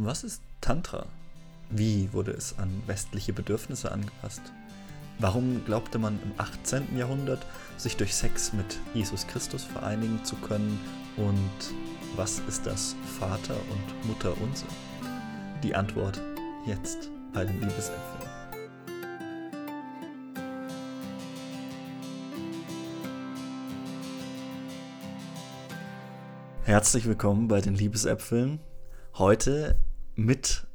Was ist Tantra? Wie wurde es an westliche Bedürfnisse angepasst? Warum glaubte man im 18. Jahrhundert, sich durch Sex mit Jesus Christus vereinigen zu können? Und was ist das Vater und Mutter unser? Die Antwort jetzt bei den Liebesäpfeln. Herzlich willkommen bei den Liebesäpfeln. Heute mit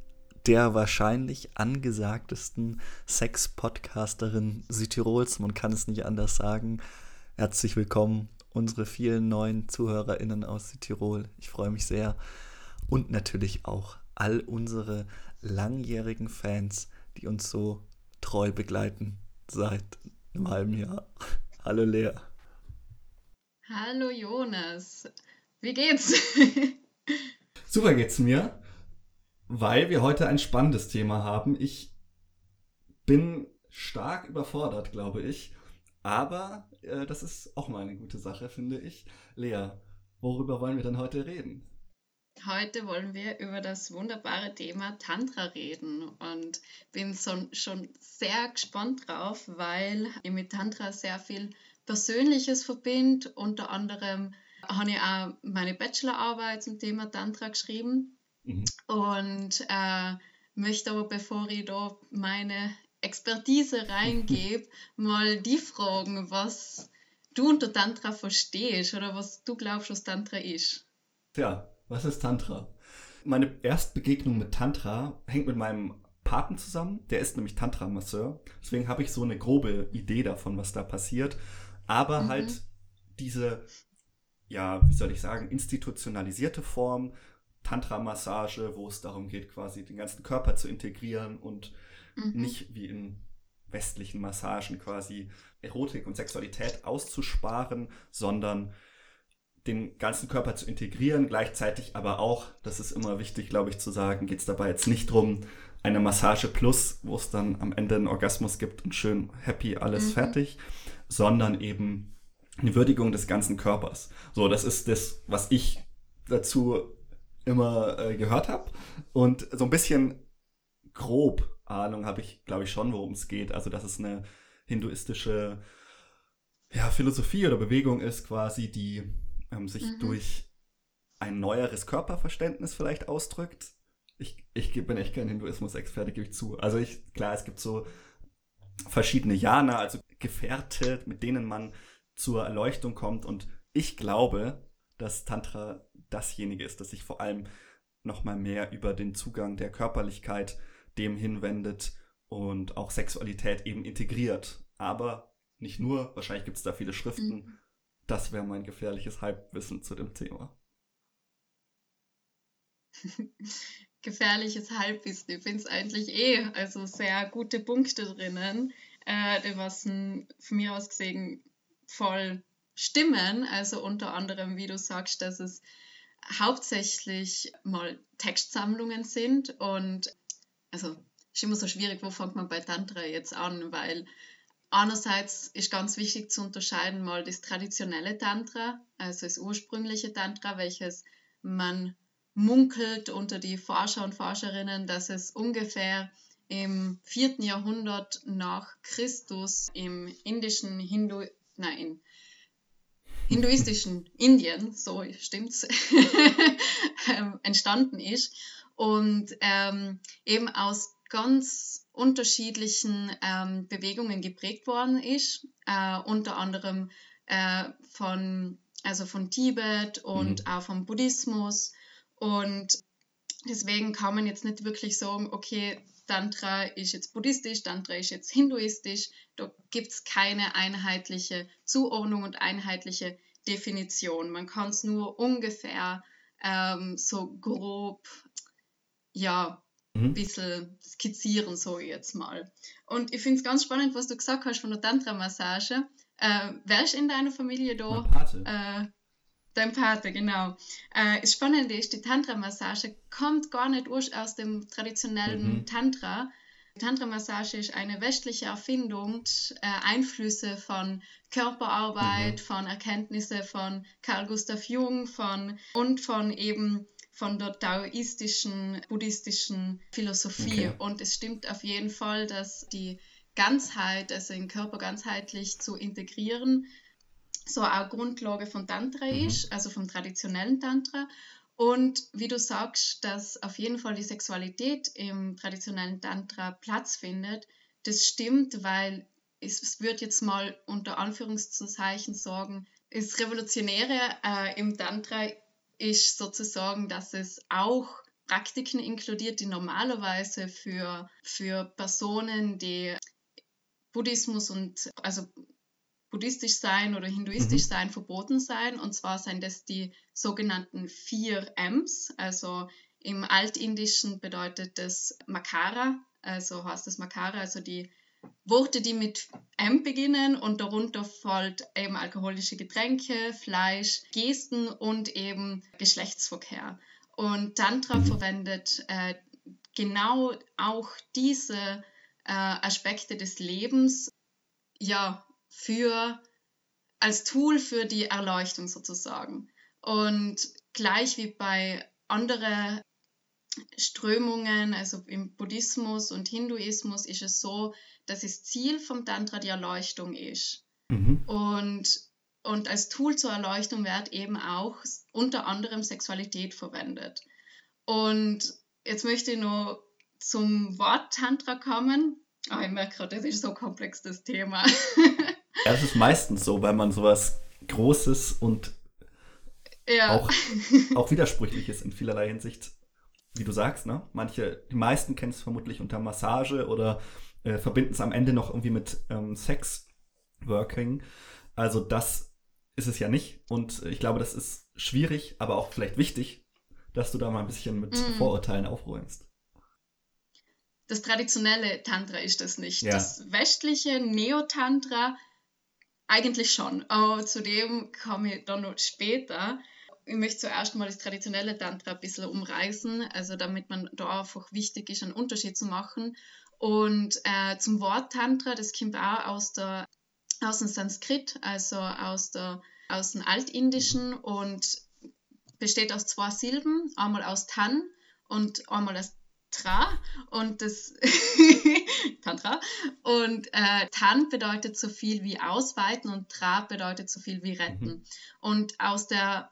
der wahrscheinlich angesagtesten Sex-Podcasterin Südtirols. Man kann es nicht anders sagen. Herzlich willkommen, unsere vielen neuen ZuhörerInnen aus Südtirol. Ich freue mich sehr. Und natürlich auch all unsere langjährigen Fans, die uns so treu begleiten seit einem halben Jahr. Hallo Lea. Hallo Jonas. Wie geht's? Super geht's mir, weil wir heute ein spannendes Thema haben. Ich bin stark überfordert, glaube ich. Aber äh, das ist auch mal eine gute Sache, finde ich. Lea, worüber wollen wir denn heute reden? Heute wollen wir über das wunderbare Thema Tantra reden und bin so, schon sehr gespannt drauf, weil ich mit Tantra sehr viel Persönliches verbinde, unter anderem habe ich auch meine Bachelorarbeit zum Thema Tantra geschrieben mhm. und äh, möchte aber, bevor ich da meine Expertise reingebe, mal die fragen, was du unter Tantra verstehst oder was du glaubst, was Tantra ist. Tja, was ist Tantra? Meine Erstbegegnung mit Tantra hängt mit meinem Paten zusammen. Der ist nämlich Tantra-Masseur. Deswegen habe ich so eine grobe Idee davon, was da passiert. Aber mhm. halt diese ja, wie soll ich sagen, institutionalisierte Form, Tantra-Massage, wo es darum geht, quasi den ganzen Körper zu integrieren und mhm. nicht wie in westlichen Massagen quasi Erotik und Sexualität auszusparen, sondern den ganzen Körper zu integrieren, gleichzeitig aber auch, das ist immer wichtig, glaube ich, zu sagen, geht es dabei jetzt nicht darum, eine Massage plus, wo es dann am Ende einen Orgasmus gibt und schön happy alles mhm. fertig, sondern eben eine Würdigung des ganzen Körpers. So, das ist das, was ich dazu immer äh, gehört habe. Und so ein bisschen grob Ahnung habe ich, glaube ich, schon, worum es geht. Also, dass es eine hinduistische ja, Philosophie oder Bewegung ist, quasi, die ähm, sich mhm. durch ein neueres Körperverständnis vielleicht ausdrückt. Ich, ich bin echt kein Hinduismus-Experte, gebe ich zu. Also ich, klar, es gibt so verschiedene Jana, also Gefährte, mit denen man zur Erleuchtung kommt. Und ich glaube, dass Tantra dasjenige ist, das sich vor allem nochmal mehr über den Zugang der Körperlichkeit dem hinwendet und auch Sexualität eben integriert. Aber nicht nur, wahrscheinlich gibt es da viele Schriften. Mhm. Das wäre mein gefährliches Halbwissen zu dem Thema. gefährliches Halbwissen. Ich finde es eigentlich eh, also sehr gute Punkte drinnen, äh, was von mir aus gesehen voll stimmen. Also unter anderem, wie du sagst, dass es hauptsächlich mal Textsammlungen sind und also ist immer so schwierig, wo fängt man bei Tantra jetzt an, weil einerseits ist ganz wichtig zu unterscheiden mal das traditionelle Tantra, also das ursprüngliche Tantra, welches man munkelt unter die Forscher und Forscherinnen, dass es ungefähr im 4. Jahrhundert nach Christus im indischen Hindu nein, in hinduistischen Indien, so stimmt's, ähm, entstanden ist und ähm, eben aus ganz unterschiedlichen ähm, Bewegungen geprägt worden ist, äh, unter anderem äh, von, also von Tibet und mhm. auch vom Buddhismus und deswegen kann man jetzt nicht wirklich sagen, okay, Tantra ist jetzt buddhistisch, Tantra ist jetzt hinduistisch. Da gibt es keine einheitliche Zuordnung und einheitliche Definition. Man kann es nur ungefähr ähm, so grob, ja, ein mhm. bisschen skizzieren, so jetzt mal. Und ich finde es ganz spannend, was du gesagt hast von der Tantra-Massage. Äh, wer ist in deiner Familie da? Äh, Dein Pate, genau. Äh, das Spannende ist, die Tantra-Massage kommt gar nicht aus dem traditionellen mhm. Tantra. Tantra-Massage ist eine westliche Erfindung, äh, Einflüsse von Körperarbeit, mhm. von Erkenntnisse von Carl Gustav Jung von, und von eben von der taoistischen, buddhistischen Philosophie. Okay. Und es stimmt auf jeden Fall, dass die Ganzheit, also den Körper ganzheitlich zu integrieren, so auch Grundlage von Tantra mhm. ist, also vom traditionellen Tantra. Und wie du sagst, dass auf jeden Fall die Sexualität im traditionellen Tantra Platz findet, das stimmt, weil es, es wird jetzt mal unter Anführungszeichen sagen, das Revolutionäre äh, im Tantra ist sozusagen, dass es auch Praktiken inkludiert, die normalerweise für, für Personen, die Buddhismus und also buddhistisch sein oder hinduistisch mhm. sein verboten sein. Und zwar sind das die sogenannten vier Ms. Also im Altindischen bedeutet das Makara, also heißt das Makara, also die Worte, die mit M beginnen und darunter fällt eben alkoholische Getränke, Fleisch, Gesten und eben Geschlechtsverkehr. Und Tantra verwendet äh, genau auch diese äh, Aspekte des Lebens ja für als Tool für die Erleuchtung sozusagen. Und gleich wie bei anderen Strömungen, also im Buddhismus und Hinduismus, ist es so, dass das Ziel vom Tantra die Erleuchtung ist. Mhm. Und, und als Tool zur Erleuchtung wird eben auch unter anderem Sexualität verwendet. Und jetzt möchte ich noch zum Wort Tantra kommen. Oh, ich merke gerade, das ist so komplex, das Thema. ja, es ist meistens so, weil man sowas Großes und ja. auch, auch Widersprüchliches in vielerlei Hinsicht wie du sagst, ne? Manche, die meisten kennen es vermutlich unter Massage oder äh, verbinden es am Ende noch irgendwie mit ähm, Sex-Working. Also das ist es ja nicht. Und ich glaube, das ist schwierig, aber auch vielleicht wichtig, dass du da mal ein bisschen mit mm. Vorurteilen aufräumst. Das traditionelle Tantra ist das nicht. Ja. Das westliche Neo-Tantra eigentlich schon. Aber zu dem komme ich dann noch später ich möchte zuerst mal das traditionelle Tantra ein bisschen umreißen, also damit man da einfach wichtig ist, einen Unterschied zu machen. Und äh, zum Wort Tantra, das kommt auch aus, der, aus dem Sanskrit, also aus, der, aus dem Altindischen und besteht aus zwei Silben, einmal aus Tan und einmal aus Tra und das Tantra und äh, Tan bedeutet so viel wie ausweiten und Tra bedeutet so viel wie retten. Mhm. Und aus der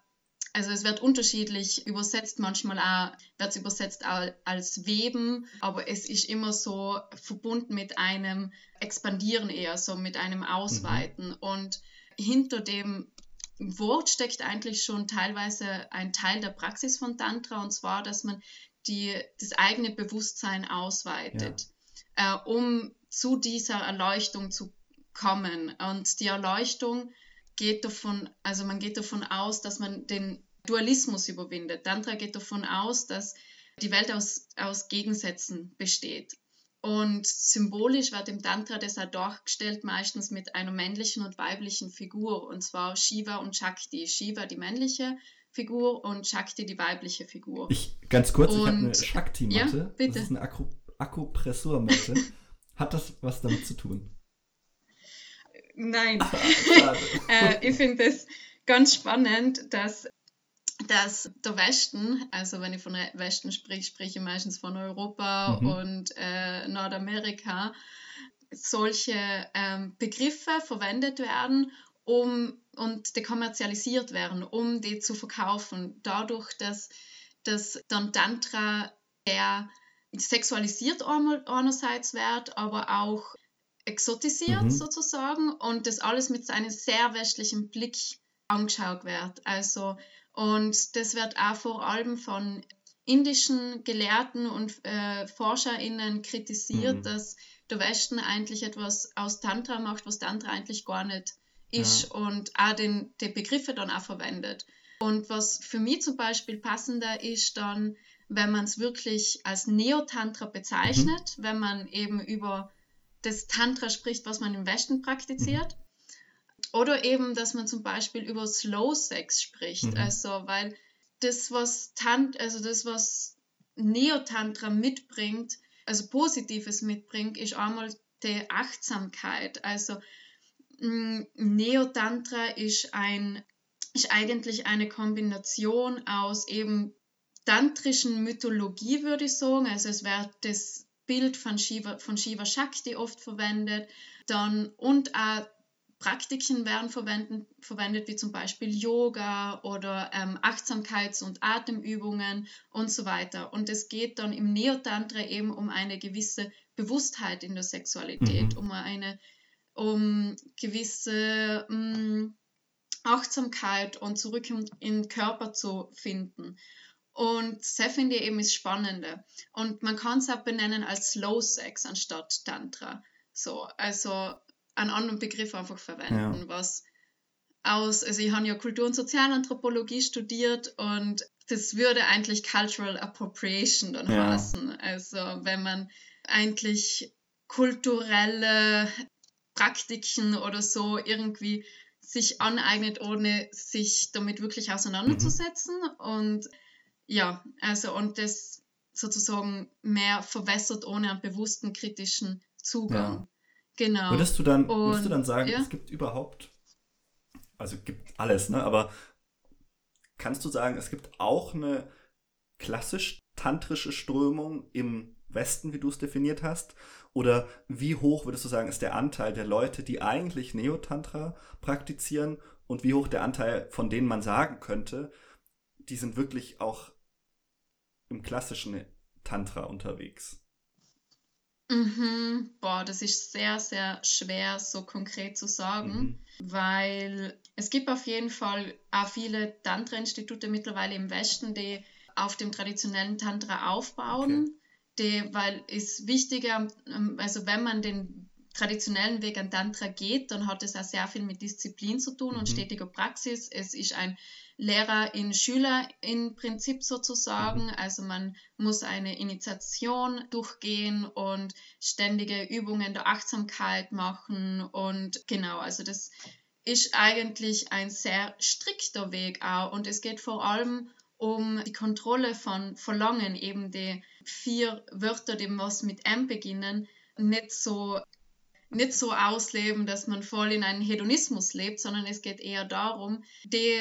also es wird unterschiedlich übersetzt, manchmal auch wird es übersetzt als Weben, aber es ist immer so verbunden mit einem Expandieren eher, so mit einem Ausweiten. Mhm. Und hinter dem Wort steckt eigentlich schon teilweise ein Teil der Praxis von Tantra, und zwar, dass man die, das eigene Bewusstsein ausweitet, ja. äh, um zu dieser Erleuchtung zu kommen. Und die Erleuchtung geht davon, also man geht davon aus, dass man den Dualismus überwindet. Tantra geht davon aus, dass die Welt aus, aus Gegensätzen besteht. Und symbolisch wird im Tantra das auch dargestellt, meistens mit einer männlichen und weiblichen Figur, und zwar Shiva und Shakti. Shiva die männliche Figur und Shakti die weibliche Figur. Ich, ganz kurz, und, ich habe eine Shakti-Matte. Ja, bitte. Das ist eine Akupressurmatte. Hat das was damit zu tun? Nein. äh, ich finde es ganz spannend, dass, dass der Westen, also wenn ich von Westen spreche, spreche ich meistens von Europa mhm. und äh, Nordamerika, solche ähm, Begriffe verwendet werden, um und dekommerzialisiert werden, um die zu verkaufen. Dadurch, dass, dass dann Tantra der sexualisiert einerseits wird, aber auch exotisiert mhm. sozusagen und das alles mit einem sehr westlichen Blick angeschaut wird. Also, und das wird auch vor allem von indischen Gelehrten und äh, ForscherInnen kritisiert, mhm. dass der Westen eigentlich etwas aus Tantra macht, was Tantra eigentlich gar nicht ist ja. und auch den, die Begriffe dann auch verwendet. Und was für mich zum Beispiel passender ist dann, wenn man es wirklich als Neotantra bezeichnet, mhm. wenn man eben über das Tantra spricht, was man im Westen praktiziert. Mhm. Oder eben, dass man zum Beispiel über Slow Sex spricht. Mhm. Also, weil das, was Tant, also das, was Neotantra mitbringt, also Positives mitbringt, ist einmal die Achtsamkeit. Also Neotantra ist ein ist eigentlich eine Kombination aus eben tantrischen Mythologie, würde ich sagen. Also es wird das Bild von Shiva, von Shiva Shakti oft verwendet. Dann und auch Praktiken werden verwendet, verwendet wie zum Beispiel Yoga oder ähm, Achtsamkeits- und Atemübungen und so weiter. Und es geht dann im Neotantra eben um eine gewisse Bewusstheit in der Sexualität, mhm. um eine um gewisse um, Achtsamkeit und zurück in, in den Körper zu finden. Und das finde ich eben das Spannende. Und man kann es auch benennen als Slow Sex anstatt Tantra. So, also einen anderen Begriff einfach verwenden, ja. was aus, also ich habe ja Kultur- und Sozialanthropologie studiert und das würde eigentlich Cultural Appropriation dann ja. heißen. Also wenn man eigentlich kulturelle Praktiken oder so irgendwie sich aneignet, ohne sich damit wirklich auseinanderzusetzen. Mhm. Und ja, also und das sozusagen mehr verwässert ohne einen bewussten kritischen Zugang. Ja. Genau. Würdest du dann, und, würdest du dann sagen, ja? es gibt überhaupt, also gibt alles, ne? Aber kannst du sagen, es gibt auch eine klassisch-tantrische Strömung im Westen, wie du es definiert hast? Oder wie hoch würdest du sagen, ist der Anteil der Leute, die eigentlich Neotantra praktizieren und wie hoch der Anteil, von denen man sagen könnte, die sind wirklich auch im klassischen Tantra unterwegs? Mhm. Boah, das ist sehr, sehr schwer so konkret zu sagen, mhm. weil es gibt auf jeden Fall auch viele Tantra-Institute mittlerweile im Westen, die auf dem traditionellen Tantra aufbauen. Okay die, weil es wichtiger, ähm, also wenn man den traditionellen Weg an Tantra geht, dann hat es auch sehr viel mit Disziplin zu tun und mhm. stetiger Praxis. Es ist ein Lehrer in Schüler im Prinzip sozusagen. Mhm. Also man muss eine Initiation durchgehen und ständige Übungen der Achtsamkeit machen und genau, also das ist eigentlich ein sehr strikter Weg auch und es geht vor allem um die Kontrolle von Verlangen, eben die vier Wörter, die was mit M beginnen, nicht so, nicht so ausleben, dass man voll in einen Hedonismus lebt, sondern es geht eher darum, die,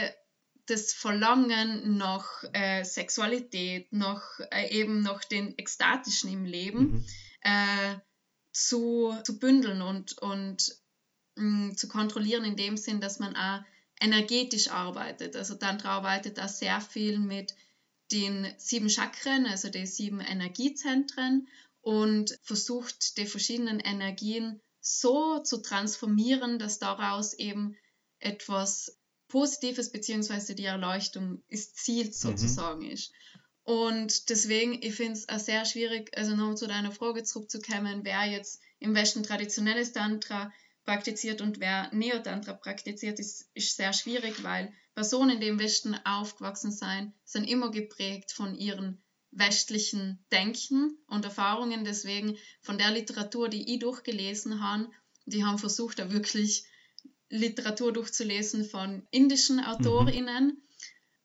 das Verlangen nach äh, Sexualität, nach äh, eben nach den Ekstatischen im Leben mhm. äh, zu, zu bündeln und, und mh, mm, zu kontrollieren, in dem Sinn, dass man auch energetisch arbeitet. Also Tantra arbeitet da sehr viel mit den sieben Chakren, also den sieben Energiezentren und versucht die verschiedenen Energien so zu transformieren, dass daraus eben etwas Positives bzw. die Erleuchtung ist Ziel mhm. sozusagen mhm. ist. Und deswegen, ich finde es auch sehr schwierig, also noch zu deiner Frage zurückzukommen, wer jetzt im Westen traditionelles Tantra praktiziert und wer Neotantra praktiziert, ist, ist sehr schwierig, weil Personen, die im Westen aufgewachsen sind, sind immer geprägt von ihren westlichen Denken und Erfahrungen. Deswegen von der Literatur, die ich durchgelesen habe, die haben versucht, da wirklich Literatur durchzulesen von indischen mhm. AutorInnen, mhm.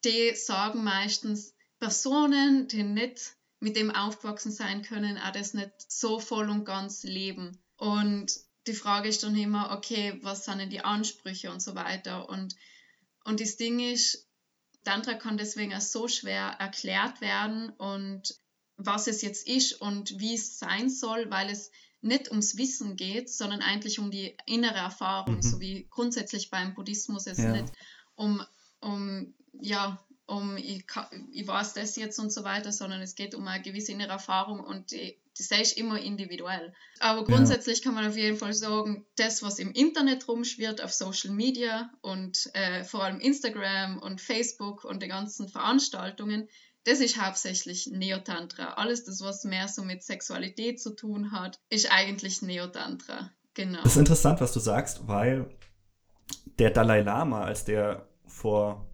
die sagen meistens, Personen, die nicht mit dem aufgewachsen sein können, auch das nicht so voll und ganz leben. Und die Frage ist dann immer, okay, was sind denn die Ansprüche und so weiter. Und, und das Ding ist, Tantra kann deswegen auch so schwer erklärt werden und was es jetzt ist und wie es sein soll, weil es nicht ums Wissen geht, sondern eigentlich um die innere Erfahrung, mhm. so wie grundsätzlich beim Buddhismus es ja. nicht um, um ja, um ich, ich weiß das jetzt und so weiter, sondern es geht um eine gewisse innere Erfahrung und die, das ist immer individuell. Aber grundsätzlich ja. kann man auf jeden Fall sagen, das, was im Internet rumschwirrt, auf Social Media und äh, vor allem Instagram und Facebook und die ganzen Veranstaltungen, das ist hauptsächlich Neotantra. Alles das, was mehr so mit Sexualität zu tun hat, ist eigentlich Neotantra. Genau. Das ist interessant, was du sagst, weil der Dalai Lama, als der vor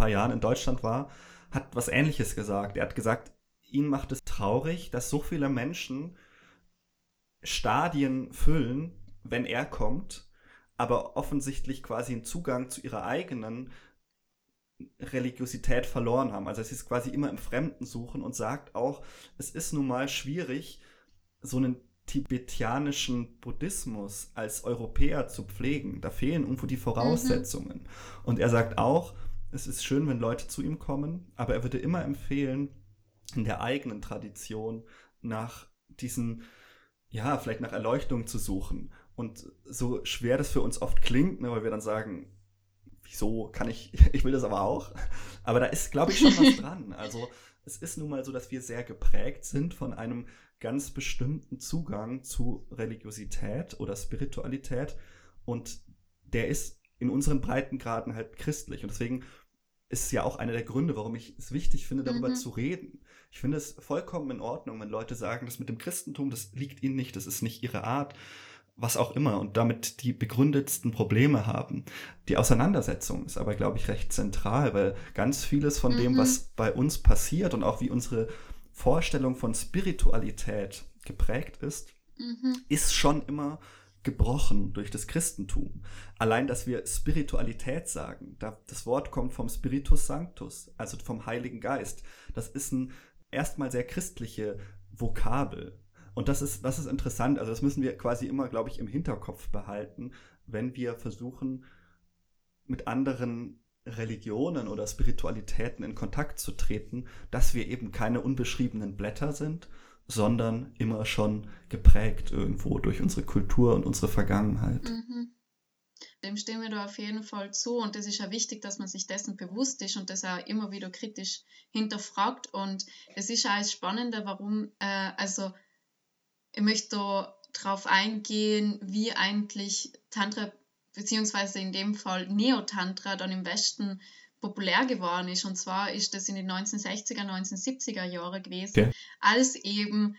paar Jahren in Deutschland war, hat was Ähnliches gesagt. Er hat gesagt, ihn macht es traurig, dass so viele Menschen Stadien füllen, wenn er kommt, aber offensichtlich quasi einen Zugang zu ihrer eigenen Religiosität verloren haben. Also es ist quasi immer im Fremden suchen und sagt auch, es ist nun mal schwierig, so einen tibetianischen Buddhismus als Europäer zu pflegen. Da fehlen irgendwo die Voraussetzungen. Mhm. Und er sagt auch, es ist schön, wenn Leute zu ihm kommen, aber er würde immer empfehlen, in der eigenen Tradition nach diesen, ja, vielleicht nach Erleuchtung zu suchen. Und so schwer das für uns oft klingt, ne, weil wir dann sagen, wieso kann ich, ich will das aber auch. Aber da ist, glaube ich, schon was dran. Also es ist nun mal so, dass wir sehr geprägt sind von einem ganz bestimmten Zugang zu Religiosität oder Spiritualität. Und der ist in unseren Breitengraden halt christlich. Und deswegen ist ja auch einer der Gründe, warum ich es wichtig finde, darüber mhm. zu reden. Ich finde es vollkommen in Ordnung, wenn Leute sagen, das mit dem Christentum, das liegt ihnen nicht, das ist nicht ihre Art was auch immer und damit die begründetsten Probleme haben. Die Auseinandersetzung ist aber, glaube ich, recht zentral, weil ganz vieles von mhm. dem, was bei uns passiert und auch wie unsere Vorstellung von Spiritualität geprägt ist, mhm. ist schon immer gebrochen durch das Christentum. Allein, dass wir Spiritualität sagen, das Wort kommt vom Spiritus Sanctus, also vom Heiligen Geist. Das ist ein erstmal sehr christliche Vokabel. Und das ist, das ist interessant. Also das müssen wir quasi immer, glaube ich, im Hinterkopf behalten, wenn wir versuchen, mit anderen Religionen oder Spiritualitäten in Kontakt zu treten, dass wir eben keine unbeschriebenen Blätter sind, sondern immer schon geprägt irgendwo durch unsere Kultur und unsere Vergangenheit. Mhm. Dem stimmen wir da auf jeden Fall zu und es ist ja wichtig, dass man sich dessen bewusst ist und das auch immer wieder kritisch hinterfragt und es ist auch das Spannende, warum, äh, also ich möchte darauf eingehen, wie eigentlich Tantra, beziehungsweise in dem Fall Neo-Tantra, dann im Westen populär geworden ist. Und zwar ist das in den 1960er, 1970er Jahren gewesen, okay. als eben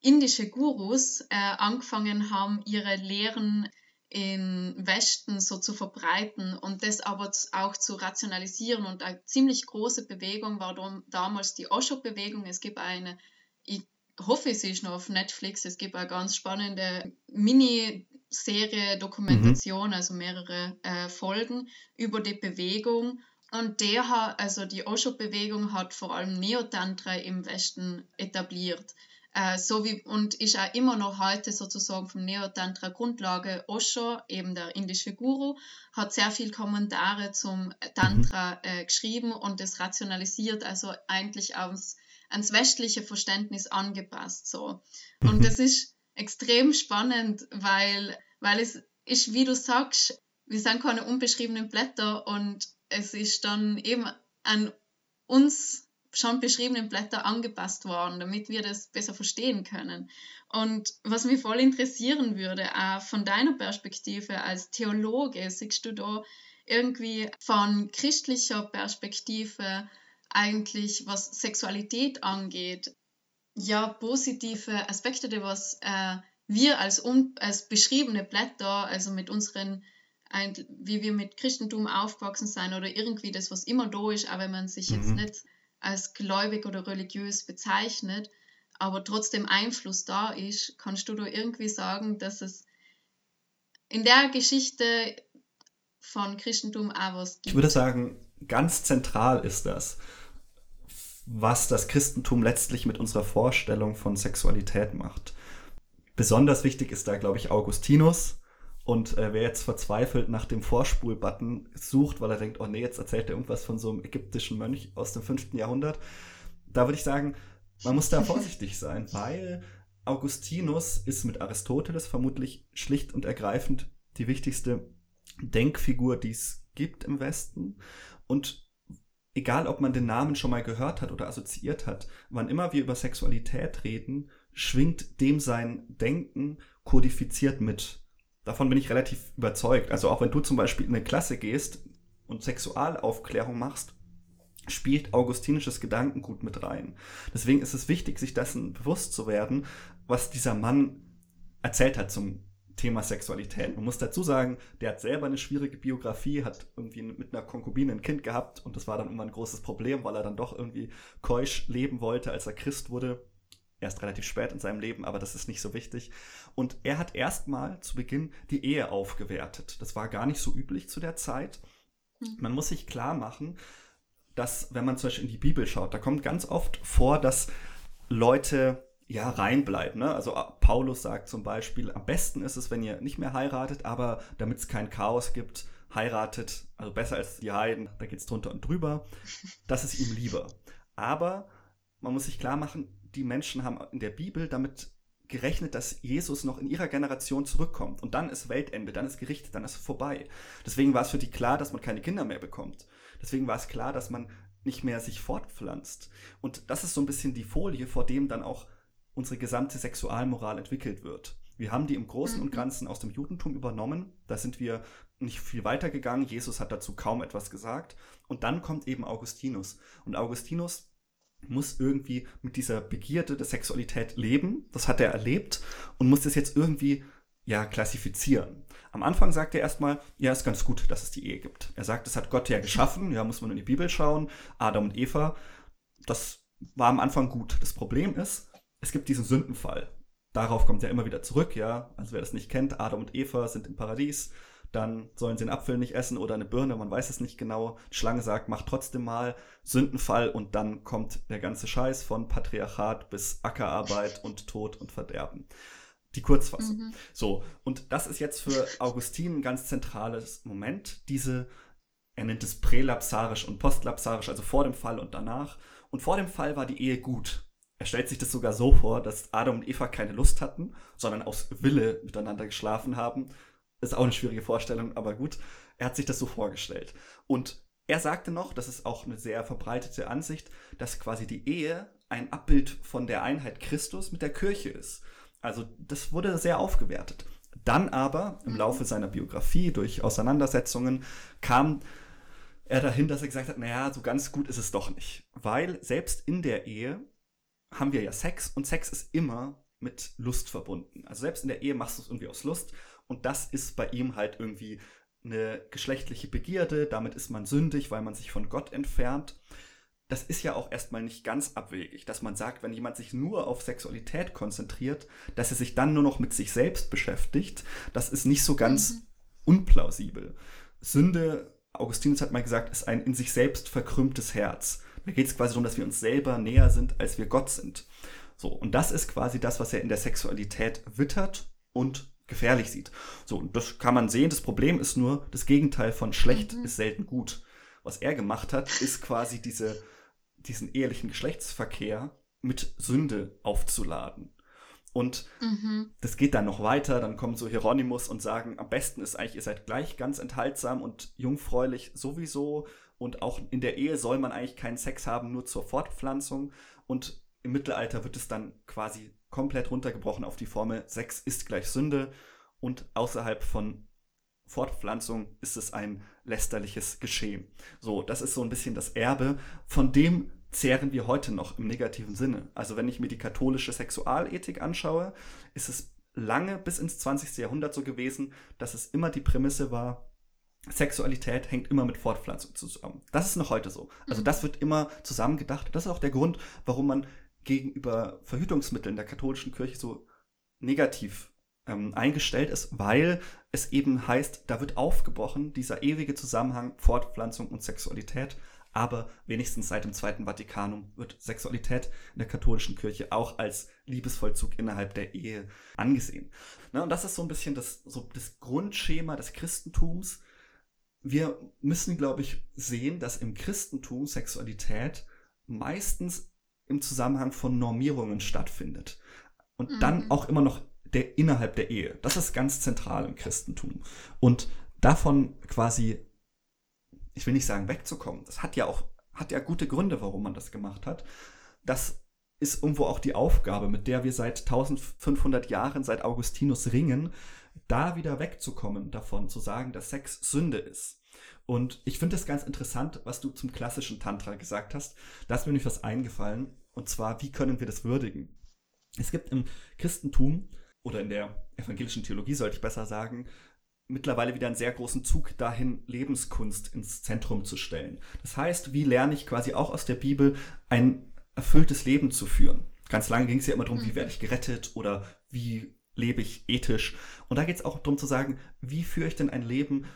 indische Gurus äh, angefangen haben, ihre Lehren im Westen so zu verbreiten und das aber auch zu rationalisieren. Und eine ziemlich große Bewegung war damals die Osho-Bewegung. Es gibt eine, ich hoffe, es ist noch auf Netflix. Es gibt eine ganz spannende Miniserie, Dokumentation, mhm. also mehrere äh, Folgen über die Bewegung. Und der hat, also die Osho-Bewegung hat vor allem Neotantra im Westen etabliert. Äh, so wie, und ist auch immer noch heute sozusagen vom Neotantra Grundlage Osho, eben der indische Guru, hat sehr viel Kommentare zum Tantra mhm. äh, geschrieben und es rationalisiert, also eigentlich aufs ans westliche Verständnis angepasst. So. Und mhm. das ist extrem spannend, weil, weil es ist, wie du sagst, wir sind keine unbeschriebenen Blätter und es ist dann eben an uns schon beschriebenen Blätter angepasst worden, damit wir das besser verstehen können. Und was mich voll interessieren würde, auch von deiner Perspektive als Theologe, siehst du da irgendwie von christlicher Perspektive eigentlich, was Sexualität angeht, ja positive Aspekte, die was äh, wir als, als beschriebene Blätter, also mit unseren, ein, wie wir mit Christentum aufgewachsen sind oder irgendwie das, was immer da ist, auch wenn man sich mhm. jetzt nicht als gläubig oder religiös bezeichnet, aber trotzdem Einfluss da ist, kannst du da irgendwie sagen, dass es in der Geschichte von Christentum auch was gibt? Ich würde sagen, ganz zentral ist das was das Christentum letztlich mit unserer Vorstellung von Sexualität macht. Besonders wichtig ist da, glaube ich, Augustinus. Und äh, wer jetzt verzweifelt nach dem Vorspul-Button sucht, weil er denkt, oh nee, jetzt erzählt er irgendwas von so einem ägyptischen Mönch aus dem 5. Jahrhundert, da würde ich sagen, man muss da vorsichtig sein, weil Augustinus ist mit Aristoteles vermutlich schlicht und ergreifend die wichtigste Denkfigur, die es gibt im Westen. Und egal ob man den Namen schon mal gehört hat oder assoziiert hat, wann immer wir über Sexualität reden, schwingt dem sein Denken kodifiziert mit. Davon bin ich relativ überzeugt. Also auch wenn du zum Beispiel in eine Klasse gehst und Sexualaufklärung machst, spielt augustinisches Gedankengut mit rein. Deswegen ist es wichtig, sich dessen bewusst zu werden, was dieser Mann erzählt hat zum Thema Sexualität. Man muss dazu sagen, der hat selber eine schwierige Biografie, hat irgendwie mit einer Konkubine ein Kind gehabt und das war dann immer ein großes Problem, weil er dann doch irgendwie keusch leben wollte, als er Christ wurde. Erst relativ spät in seinem Leben, aber das ist nicht so wichtig. Und er hat erstmal zu Beginn die Ehe aufgewertet. Das war gar nicht so üblich zu der Zeit. Hm. Man muss sich klar machen, dass, wenn man zum Beispiel in die Bibel schaut, da kommt ganz oft vor, dass Leute ja, reinbleibt. Ne? Also äh, Paulus sagt zum Beispiel, am besten ist es, wenn ihr nicht mehr heiratet, aber damit es kein Chaos gibt, heiratet, also besser als die Heiden, da geht es drunter und drüber. Das ist ihm lieber. Aber man muss sich klar machen, die Menschen haben in der Bibel damit gerechnet, dass Jesus noch in ihrer Generation zurückkommt. Und dann ist Weltende, dann ist Gericht, dann ist vorbei. Deswegen war es für die klar, dass man keine Kinder mehr bekommt. Deswegen war es klar, dass man nicht mehr sich fortpflanzt. Und das ist so ein bisschen die Folie, vor dem dann auch unsere gesamte Sexualmoral entwickelt wird. Wir haben die im Großen und mhm. Ganzen aus dem Judentum übernommen. Da sind wir nicht viel weiter gegangen. Jesus hat dazu kaum etwas gesagt. Und dann kommt eben Augustinus. Und Augustinus muss irgendwie mit dieser Begierde der Sexualität leben. Das hat er erlebt und muss das jetzt irgendwie ja klassifizieren. Am Anfang sagt er erstmal, ja, ist ganz gut, dass es die Ehe gibt. Er sagt, es hat Gott ja geschaffen, ja, muss man in die Bibel schauen, Adam und Eva. Das war am Anfang gut. Das Problem ist, es gibt diesen Sündenfall darauf kommt er immer wieder zurück, ja. Also wer das nicht kennt, Adam und Eva sind im Paradies, dann sollen sie einen Apfel nicht essen oder eine Birne, man weiß es nicht genau. Die Schlange sagt, mach trotzdem mal Sündenfall und dann kommt der ganze Scheiß von Patriarchat bis Ackerarbeit und Tod und Verderben. Die Kurzfassung. Mhm. So, und das ist jetzt für Augustin ein ganz zentrales Moment, diese, er nennt es prälapsarisch und postlapsarisch, also vor dem Fall und danach. Und vor dem Fall war die Ehe gut. Er stellt sich das sogar so vor, dass Adam und Eva keine Lust hatten, sondern aus Wille miteinander geschlafen haben. Ist auch eine schwierige Vorstellung, aber gut. Er hat sich das so vorgestellt. Und er sagte noch, das ist auch eine sehr verbreitete Ansicht, dass quasi die Ehe ein Abbild von der Einheit Christus mit der Kirche ist. Also das wurde sehr aufgewertet. Dann aber im Laufe seiner Biografie durch Auseinandersetzungen kam er dahin, dass er gesagt hat, naja, so ganz gut ist es doch nicht. Weil selbst in der Ehe haben wir ja Sex und Sex ist immer mit Lust verbunden. Also selbst in der Ehe machst du es irgendwie aus Lust und das ist bei ihm halt irgendwie eine geschlechtliche Begierde, damit ist man sündig, weil man sich von Gott entfernt. Das ist ja auch erstmal nicht ganz abwegig, dass man sagt, wenn jemand sich nur auf Sexualität konzentriert, dass er sich dann nur noch mit sich selbst beschäftigt, das ist nicht so ganz mhm. unplausibel. Sünde, Augustinus hat mal gesagt, ist ein in sich selbst verkrümmtes Herz. Da geht es quasi darum, dass wir uns selber näher sind, als wir Gott sind. So, und das ist quasi das, was er in der Sexualität wittert und gefährlich sieht. So, und das kann man sehen. Das Problem ist nur, das Gegenteil von schlecht mhm. ist selten gut. Was er gemacht hat, ist quasi diese, diesen ehelichen Geschlechtsverkehr mit Sünde aufzuladen. Und mhm. das geht dann noch weiter, dann kommen so Hieronymus und sagen, am besten ist eigentlich, ihr seid gleich ganz enthaltsam und jungfräulich sowieso und auch in der Ehe soll man eigentlich keinen Sex haben, nur zur Fortpflanzung. Und im Mittelalter wird es dann quasi komplett runtergebrochen auf die Formel, Sex ist gleich Sünde. Und außerhalb von Fortpflanzung ist es ein lästerliches Geschehen. So, das ist so ein bisschen das Erbe, von dem zehren wir heute noch im negativen Sinne. Also wenn ich mir die katholische Sexualethik anschaue, ist es lange bis ins 20. Jahrhundert so gewesen, dass es immer die Prämisse war, Sexualität hängt immer mit Fortpflanzung zusammen. Das ist noch heute so. Also mhm. das wird immer zusammengedacht. Das ist auch der Grund, warum man gegenüber Verhütungsmitteln der katholischen Kirche so negativ ähm, eingestellt ist, weil es eben heißt, da wird aufgebrochen, dieser ewige Zusammenhang Fortpflanzung und Sexualität. Aber wenigstens seit dem Zweiten Vatikanum wird Sexualität in der katholischen Kirche auch als Liebesvollzug innerhalb der Ehe angesehen. Na, und das ist so ein bisschen das, so das Grundschema des Christentums, wir müssen, glaube ich, sehen, dass im Christentum Sexualität meistens im Zusammenhang von Normierungen stattfindet. Und mhm. dann auch immer noch der innerhalb der Ehe. Das ist ganz zentral im Christentum. Und davon quasi, ich will nicht sagen wegzukommen, das hat ja auch, hat ja gute Gründe, warum man das gemacht hat. Das ist irgendwo auch die Aufgabe, mit der wir seit 1500 Jahren, seit Augustinus ringen, da wieder wegzukommen davon, zu sagen, dass Sex Sünde ist. Und ich finde es ganz interessant, was du zum klassischen Tantra gesagt hast. Da ist mir nämlich was eingefallen. Und zwar, wie können wir das würdigen? Es gibt im Christentum oder in der evangelischen Theologie, sollte ich besser sagen, mittlerweile wieder einen sehr großen Zug dahin, Lebenskunst ins Zentrum zu stellen. Das heißt, wie lerne ich quasi auch aus der Bibel ein erfülltes Leben zu führen? Ganz lange ging es ja immer darum, wie mhm. werde ich gerettet oder wie lebe ich ethisch. Und da geht es auch darum zu sagen, wie führe ich denn ein Leben,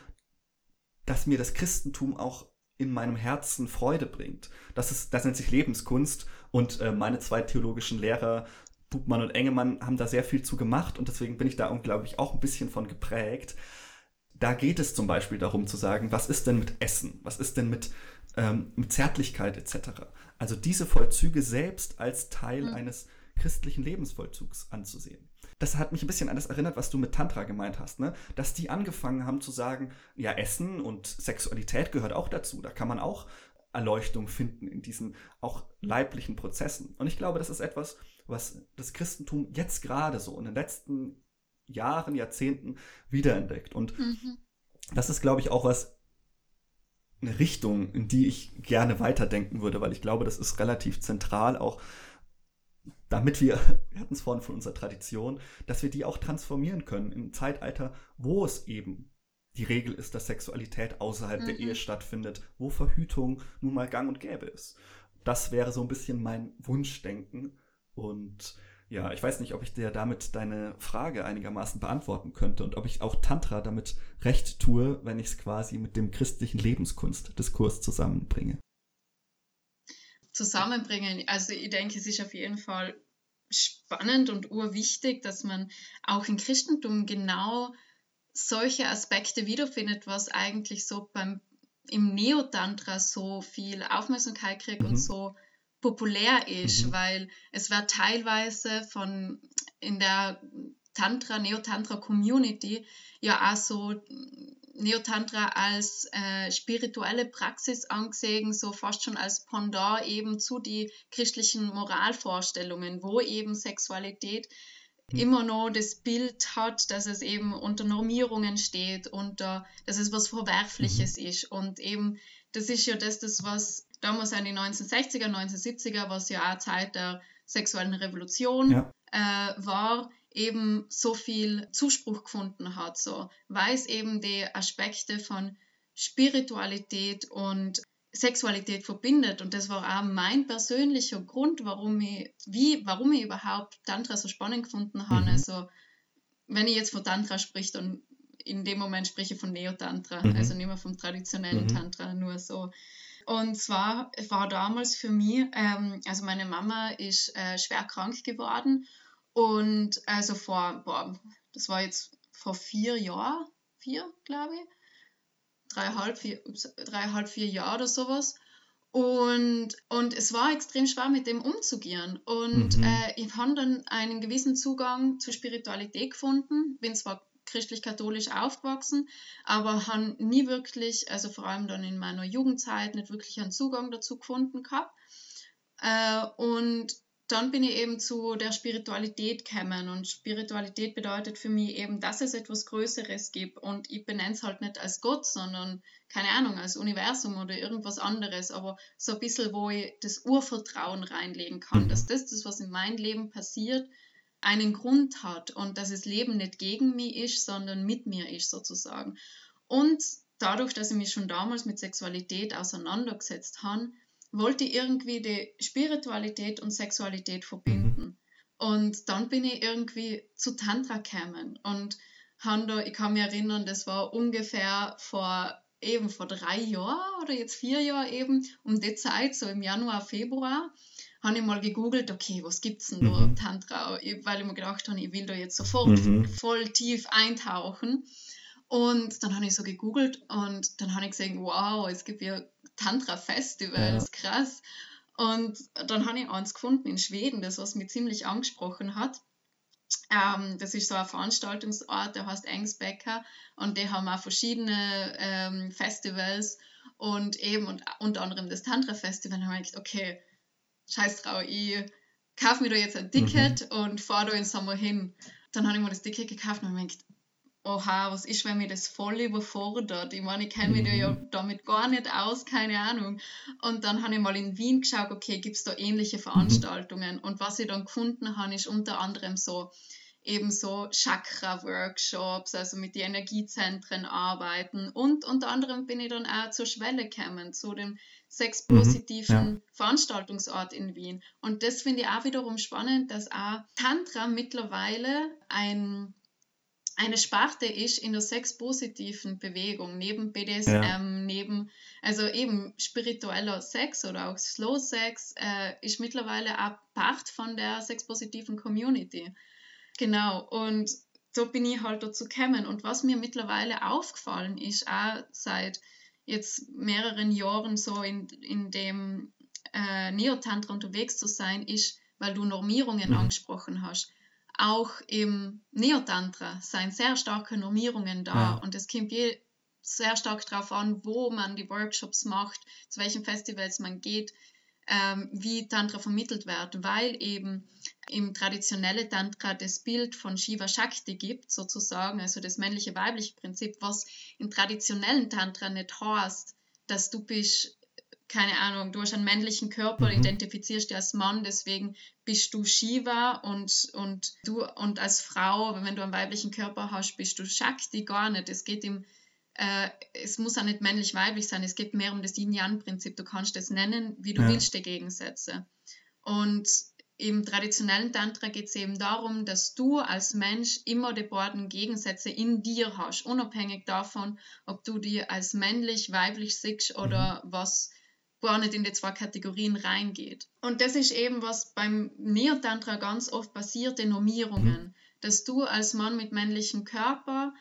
das mir das Christentum auch in meinem Herzen Freude bringt. Das, ist, das nennt sich Lebenskunst und äh, meine zwei theologischen Lehrer, Bubmann und Engemann, haben da sehr viel zu gemacht und deswegen bin ich da unglaublich auch ein bisschen von geprägt. Da geht es zum Beispiel darum zu sagen, was ist denn mit Essen? Was ist denn mit ähm, mit Zärtlichkeit etc. Also diese Vollzüge selbst als Teil mhm. eines christlichen Lebensvollzugs anzusehen. Das hat mich ein bisschen an das erinnert, was du mit Tantra gemeint hast, ne? Dass die angefangen haben zu sagen, ja, Essen und Sexualität gehört auch dazu. Da kann man auch Erleuchtung finden in diesen auch leiblichen Prozessen. Und ich glaube, das ist etwas, was das Christentum jetzt gerade so in den letzten Jahren, Jahrzehnten wiederentdeckt. Und mhm. das ist, glaube ich, auch was, eine Richtung, in die ich gerne weiterdenken würde, weil ich glaube, das ist relativ zentral auch, damit wir, wir hatten es vorhin von unserer Tradition, dass wir die auch transformieren können im Zeitalter, wo es eben die Regel ist, dass Sexualität außerhalb mhm. der Ehe stattfindet, wo Verhütung nun mal gang und gäbe ist. Das wäre so ein bisschen mein Wunschdenken. Und ja, ich weiß nicht, ob ich dir damit deine Frage einigermaßen beantworten könnte und ob ich auch Tantra damit recht tue, wenn ich es quasi mit dem christlichen Lebenskunstdiskurs zusammenbringe. Zusammenbringen, also ich denke, es ist auf jeden Fall spannend und urwichtig, dass man auch im Christentum genau solche Aspekte wiederfindet, was eigentlich so beim im Neotantra so viel Aufmerksamkeit kriegt mhm. und so populär ist, mhm. weil es wird teilweise von in der Tantra, Neotantra-Community ja auch so Neotantra als äh, spirituelle Praxis angesehen, so fast schon als Pendant eben zu die christlichen Moralvorstellungen, wo eben Sexualität. Immer noch das Bild hat, dass es eben unter Normierungen steht, unter, dass es was Verwerfliches mhm. ist. Und eben, das ist ja das, das was damals in den 1960er, 1970er, was ja auch Zeit der sexuellen Revolution ja. äh, war, eben so viel Zuspruch gefunden hat, so, weil es eben die Aspekte von Spiritualität und Sexualität verbindet. Und das war auch mein persönlicher Grund, warum ich, wie, warum ich überhaupt Tantra so spannend gefunden habe. Mhm. Also, wenn ich jetzt von Tantra spricht, dann in dem Moment spreche ich von Neotantra, mhm. also nicht mehr vom traditionellen mhm. Tantra, nur so. Und zwar war damals für mich, ähm, also meine Mama ist äh, schwer krank geworden und also vor, boah, das war jetzt vor vier Jahren, vier, glaube ich, dreieinhalb, vier, dreieinhalb, vier Jahre oder sowas. Und, und es war extrem schwer, mit dem umzugehen. Und mhm. äh, ich habe dann einen gewissen Zugang zur Spiritualität gefunden. Bin zwar christlich-katholisch aufgewachsen, aber habe nie wirklich, also vor allem dann in meiner Jugendzeit, nicht wirklich einen Zugang dazu gefunden gehabt. Äh, und dann bin ich eben zu der Spiritualität gekommen und Spiritualität bedeutet für mich eben, dass es etwas Größeres gibt und ich benenne es halt nicht als Gott, sondern keine Ahnung, als Universum oder irgendwas anderes, aber so ein bisschen, wo ich das Urvertrauen reinlegen kann, mhm. dass das, das, was in meinem Leben passiert, einen Grund hat und dass das Leben nicht gegen mich ist, sondern mit mir ist sozusagen. Und dadurch, dass ich mich schon damals mit Sexualität auseinandergesetzt habe, wollte irgendwie die Spiritualität und Sexualität verbinden. Mhm. Und dann bin ich irgendwie zu Tantra gekommen und da, ich kann mich erinnern, das war ungefähr vor eben vor drei Jahren oder jetzt vier Jahren eben, um die Zeit, so im Januar, Februar, habe ich mal gegoogelt, okay, was gibt es denn mhm. da Tantra? Weil ich mir gedacht habe, ich will da jetzt sofort mhm. voll tief eintauchen. Und dann habe ich so gegoogelt und dann habe ich gesehen, wow, es gibt ja Tantra-Festivals, ja. krass. Und dann habe ich eins gefunden in Schweden, das was mich ziemlich angesprochen hat. Ähm, das ist so ein Veranstaltungsort, der heißt Engsbecker und die haben auch verschiedene ähm, Festivals und eben und unter anderem das Tantra-Festival. Da habe ich gedacht, okay, scheiß drauf, ich kaufe mir da jetzt ein Ticket mhm. und fahre da im Sommer hin. Dann habe ich mir das Ticket gekauft und habe mir gedacht, oha, was ist, wenn mir das voll überfordert? Ich meine, ich kenne mich mhm. ja damit gar nicht aus, keine Ahnung. Und dann habe ich mal in Wien geschaut, okay, gibt es da ähnliche mhm. Veranstaltungen? Mhm. Und was ich dann gefunden habe, ist unter anderem so eben so Chakra-Workshops, also mit den Energiezentren arbeiten. Und unter anderem bin ich dann auch zur Schwelle gekommen, zu dem sexpositiven mhm, ja. Veranstaltungsort in Wien. Und das finde ich auch wiederum spannend, dass auch Tantra mittlerweile ein eine Sparte ist in der sexpositiven Bewegung, neben BDSM, ja. neben, also eben spiritueller Sex oder auch Slow Sex, äh, ist mittlerweile auch Part von der sexpositiven Community. Genau, und so bin ich halt dazu gekommen. Und was mir mittlerweile aufgefallen ist, auch seit jetzt mehreren Jahren so in, in dem äh, Neotantra unterwegs zu sein, ist, weil du Normierungen mhm. angesprochen hast. Auch im Neotantra seien sehr starke Normierungen da ja. und es kommt je sehr stark darauf an, wo man die Workshops macht, zu welchen Festivals man geht, ähm, wie Tantra vermittelt wird, weil eben im traditionellen Tantra das Bild von Shiva Shakti gibt, sozusagen, also das männliche-weibliche Prinzip, was im traditionellen Tantra nicht heißt, dass du bist, keine Ahnung, du hast einen männlichen Körper, mhm. identifizierst dich als Mann, deswegen bist du Shiva und, und du und als Frau, wenn du einen weiblichen Körper hast, bist du Shakti gar nicht. Es geht im äh, es muss auch nicht männlich-weiblich sein, es geht mehr um das Yin-Yang-Prinzip. Du kannst das nennen, wie du ja. willst, die Gegensätze. Und im traditionellen Tantra geht es eben darum, dass du als Mensch immer die beiden Gegensätze in dir hast, unabhängig davon, ob du dir als männlich, weiblich siehst oder mhm. was gar nicht in die zwei Kategorien reingeht. Und das ist eben, was beim Neotantra ganz oft passiert, die Normierungen, mhm. dass du als Mann mit männlichem Körper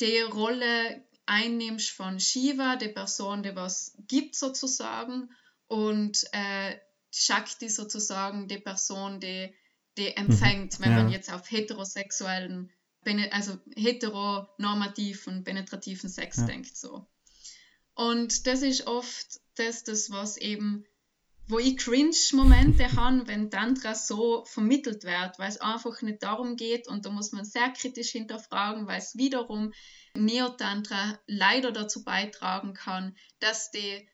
die Rolle einnimmst von Shiva, der Person, die was gibt sozusagen, und äh, Shakti sozusagen die Person, die, die empfängt, mhm. wenn ja. man jetzt auf heterosexuellen, also heteronormativen, penetrativen Sex ja. denkt. So. Und das ist oft das, das was eben, wo ich Cringe-Momente habe, wenn Tantra so vermittelt wird, weil es einfach nicht darum geht und da muss man sehr kritisch hinterfragen, weil es wiederum Neotantra leider dazu beitragen kann, dass die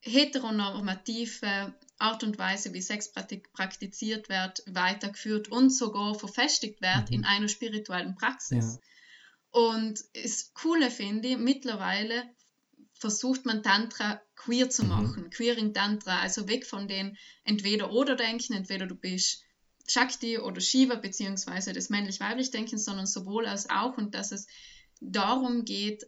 heteronormative Art und Weise, wie Sex praktiziert wird, weitergeführt und sogar verfestigt wird mhm. in einer spirituellen Praxis. Ja. Und das Coole finde ich, mittlerweile versucht man Tantra queer zu mhm. machen, mhm. Queering Tantra, also weg von den Entweder-Oder-Denken, entweder du bist Shakti oder Shiva, beziehungsweise das männlich-weiblich Denken, sondern sowohl als auch und dass es darum geht,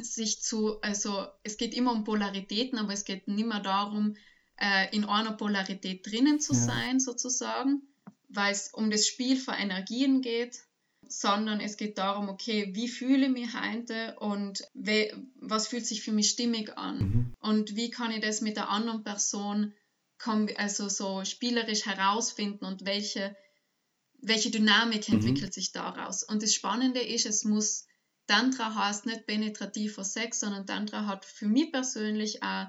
sich zu, also es geht immer um Polaritäten, aber es geht nicht mehr darum, äh, in einer Polarität drinnen zu ja. sein, sozusagen, weil es um das Spiel von Energien geht, sondern es geht darum, okay, wie fühle ich mich heute und we, was fühlt sich für mich stimmig an mhm. und wie kann ich das mit der anderen Person also so spielerisch herausfinden und welche, welche Dynamik mhm. entwickelt sich daraus. Und das Spannende ist, es muss Tantra heißt nicht penetrativer Sex, sondern Tantra hat für mich persönlich auch,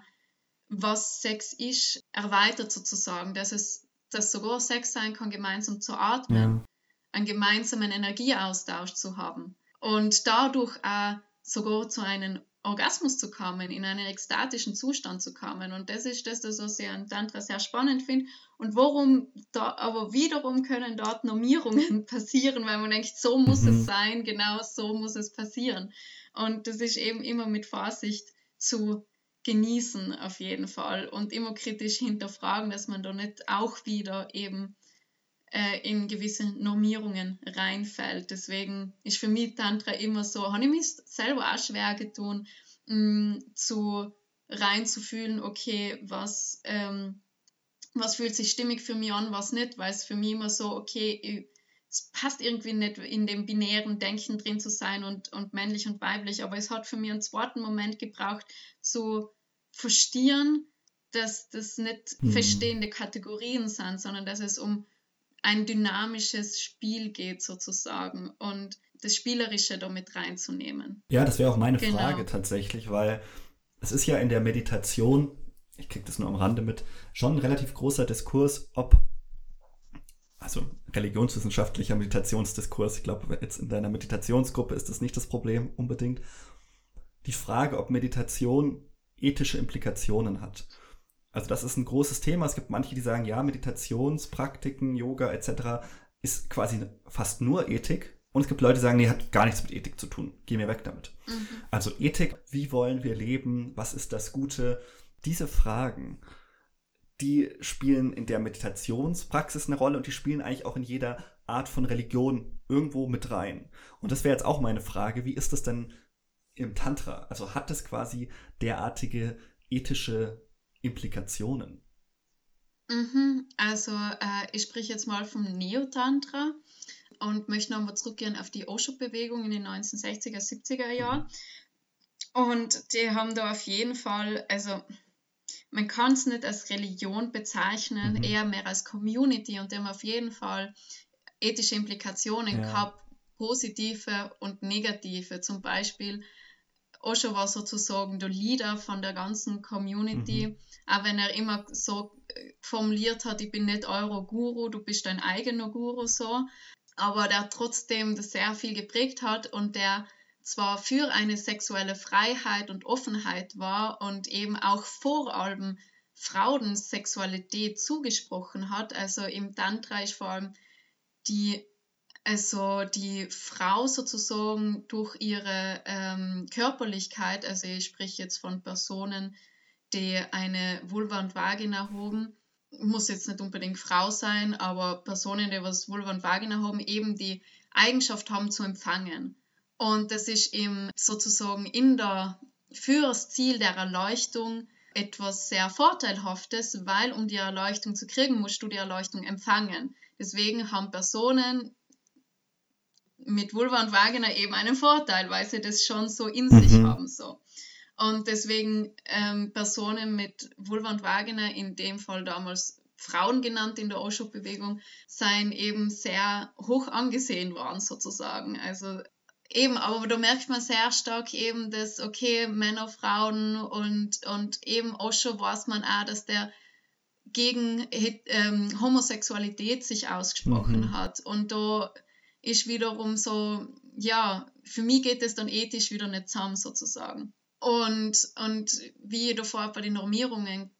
was Sex ist, erweitert sozusagen, dass es dass sogar Sex sein kann, gemeinsam zu atmen, ja. Einen gemeinsamen Energieaustausch zu haben und dadurch auch sogar zu einem Orgasmus zu kommen, in einen ekstatischen Zustand zu kommen. Und das ist das, was ich an Tantra sehr spannend finde. Und warum da, aber wiederum können dort Normierungen passieren, weil man denkt, so muss mhm. es sein, genau so muss es passieren. Und das ist eben immer mit Vorsicht zu genießen, auf jeden Fall. Und immer kritisch hinterfragen, dass man da nicht auch wieder eben äh, in gewisse Normierungen reinfällt. Deswegen ist für mich Tantra immer so, habe ich mich selber auch schwer getan, mh, mm, zu reinzufühlen, okay, was, ähm, was fühlt sich stimmig für mich an, was nicht, weil es für mich immer so, okay, ich, es passt irgendwie nicht in dem binären Denken drin zu sein und, und männlich und weiblich, aber es hat für mich einen zweiten Moment gebraucht, zu verstehen, dass das nicht mhm. verstehende Kategorien sind, sondern dass es um ein dynamisches Spiel geht sozusagen und das Spielerische damit reinzunehmen. Ja, das wäre auch meine genau. Frage tatsächlich, weil es ist ja in der Meditation, ich kriege das nur am Rande mit, schon ein relativ großer Diskurs, ob, also religionswissenschaftlicher Meditationsdiskurs, ich glaube, jetzt in deiner Meditationsgruppe ist das nicht das Problem unbedingt, die Frage, ob Meditation ethische Implikationen hat. Also das ist ein großes Thema. Es gibt manche, die sagen, ja, Meditationspraktiken, Yoga etc. ist quasi fast nur Ethik. Und es gibt Leute, die sagen, nee, hat gar nichts mit Ethik zu tun. Geh mir weg damit. Mhm. Also Ethik, wie wollen wir leben? Was ist das Gute? Diese Fragen, die spielen in der Meditationspraxis eine Rolle und die spielen eigentlich auch in jeder Art von Religion irgendwo mit rein. Und das wäre jetzt auch meine Frage, wie ist das denn im Tantra? Also hat das quasi derartige ethische Implikationen? Mhm, also äh, ich spreche jetzt mal vom Neotantra und möchte nochmal zurückgehen auf die Osho-Bewegung in den 1960er, 70er Jahren. Und die haben da auf jeden Fall, also man kann es nicht als Religion bezeichnen, mhm. eher mehr als Community und die haben auf jeden Fall ethische Implikationen ja. gehabt, positive und negative. Zum Beispiel Osho war sozusagen der Leader von der ganzen Community, mhm. auch wenn er immer so äh, formuliert hat, ich bin nicht euro Guru, du bist dein eigener Guru so, aber der trotzdem sehr viel geprägt hat und der zwar für eine sexuelle Freiheit und Offenheit war und eben auch vor allem Frauen Sexualität zugesprochen hat. Also im Tantra ist vor allem die, also die Frau sozusagen durch ihre ähm, Körperlichkeit, also ich spreche jetzt von Personen, die eine Vulva und Vagina haben, muss jetzt nicht unbedingt Frau sein, aber Personen, die was Vulva und Vagina haben, eben die Eigenschaft haben zu empfangen. Und das ist eben sozusagen in der, für das Ziel der Erleuchtung etwas sehr Vorteilhaftes, weil um die Erleuchtung zu kriegen, musst du die Erleuchtung empfangen. Deswegen haben Personen mit Vulva und Vagina eben einen Vorteil, weil sie das schon so in mhm. sich haben. So. Und deswegen ähm, Personen mit Vulva und Vagina, in dem Fall damals Frauen genannt in der Osho-Bewegung, seien eben sehr hoch angesehen worden sozusagen. Also Eben, aber da merkt man sehr stark eben, dass, okay, Männer, Frauen und, und eben Osho weiß man auch, dass der gegen ähm, Homosexualität sich ausgesprochen mhm. hat. Und da ist wiederum so, ja, für mich geht es dann ethisch wieder nicht zusammen sozusagen. Und, und wie ich davor bei den Normierungen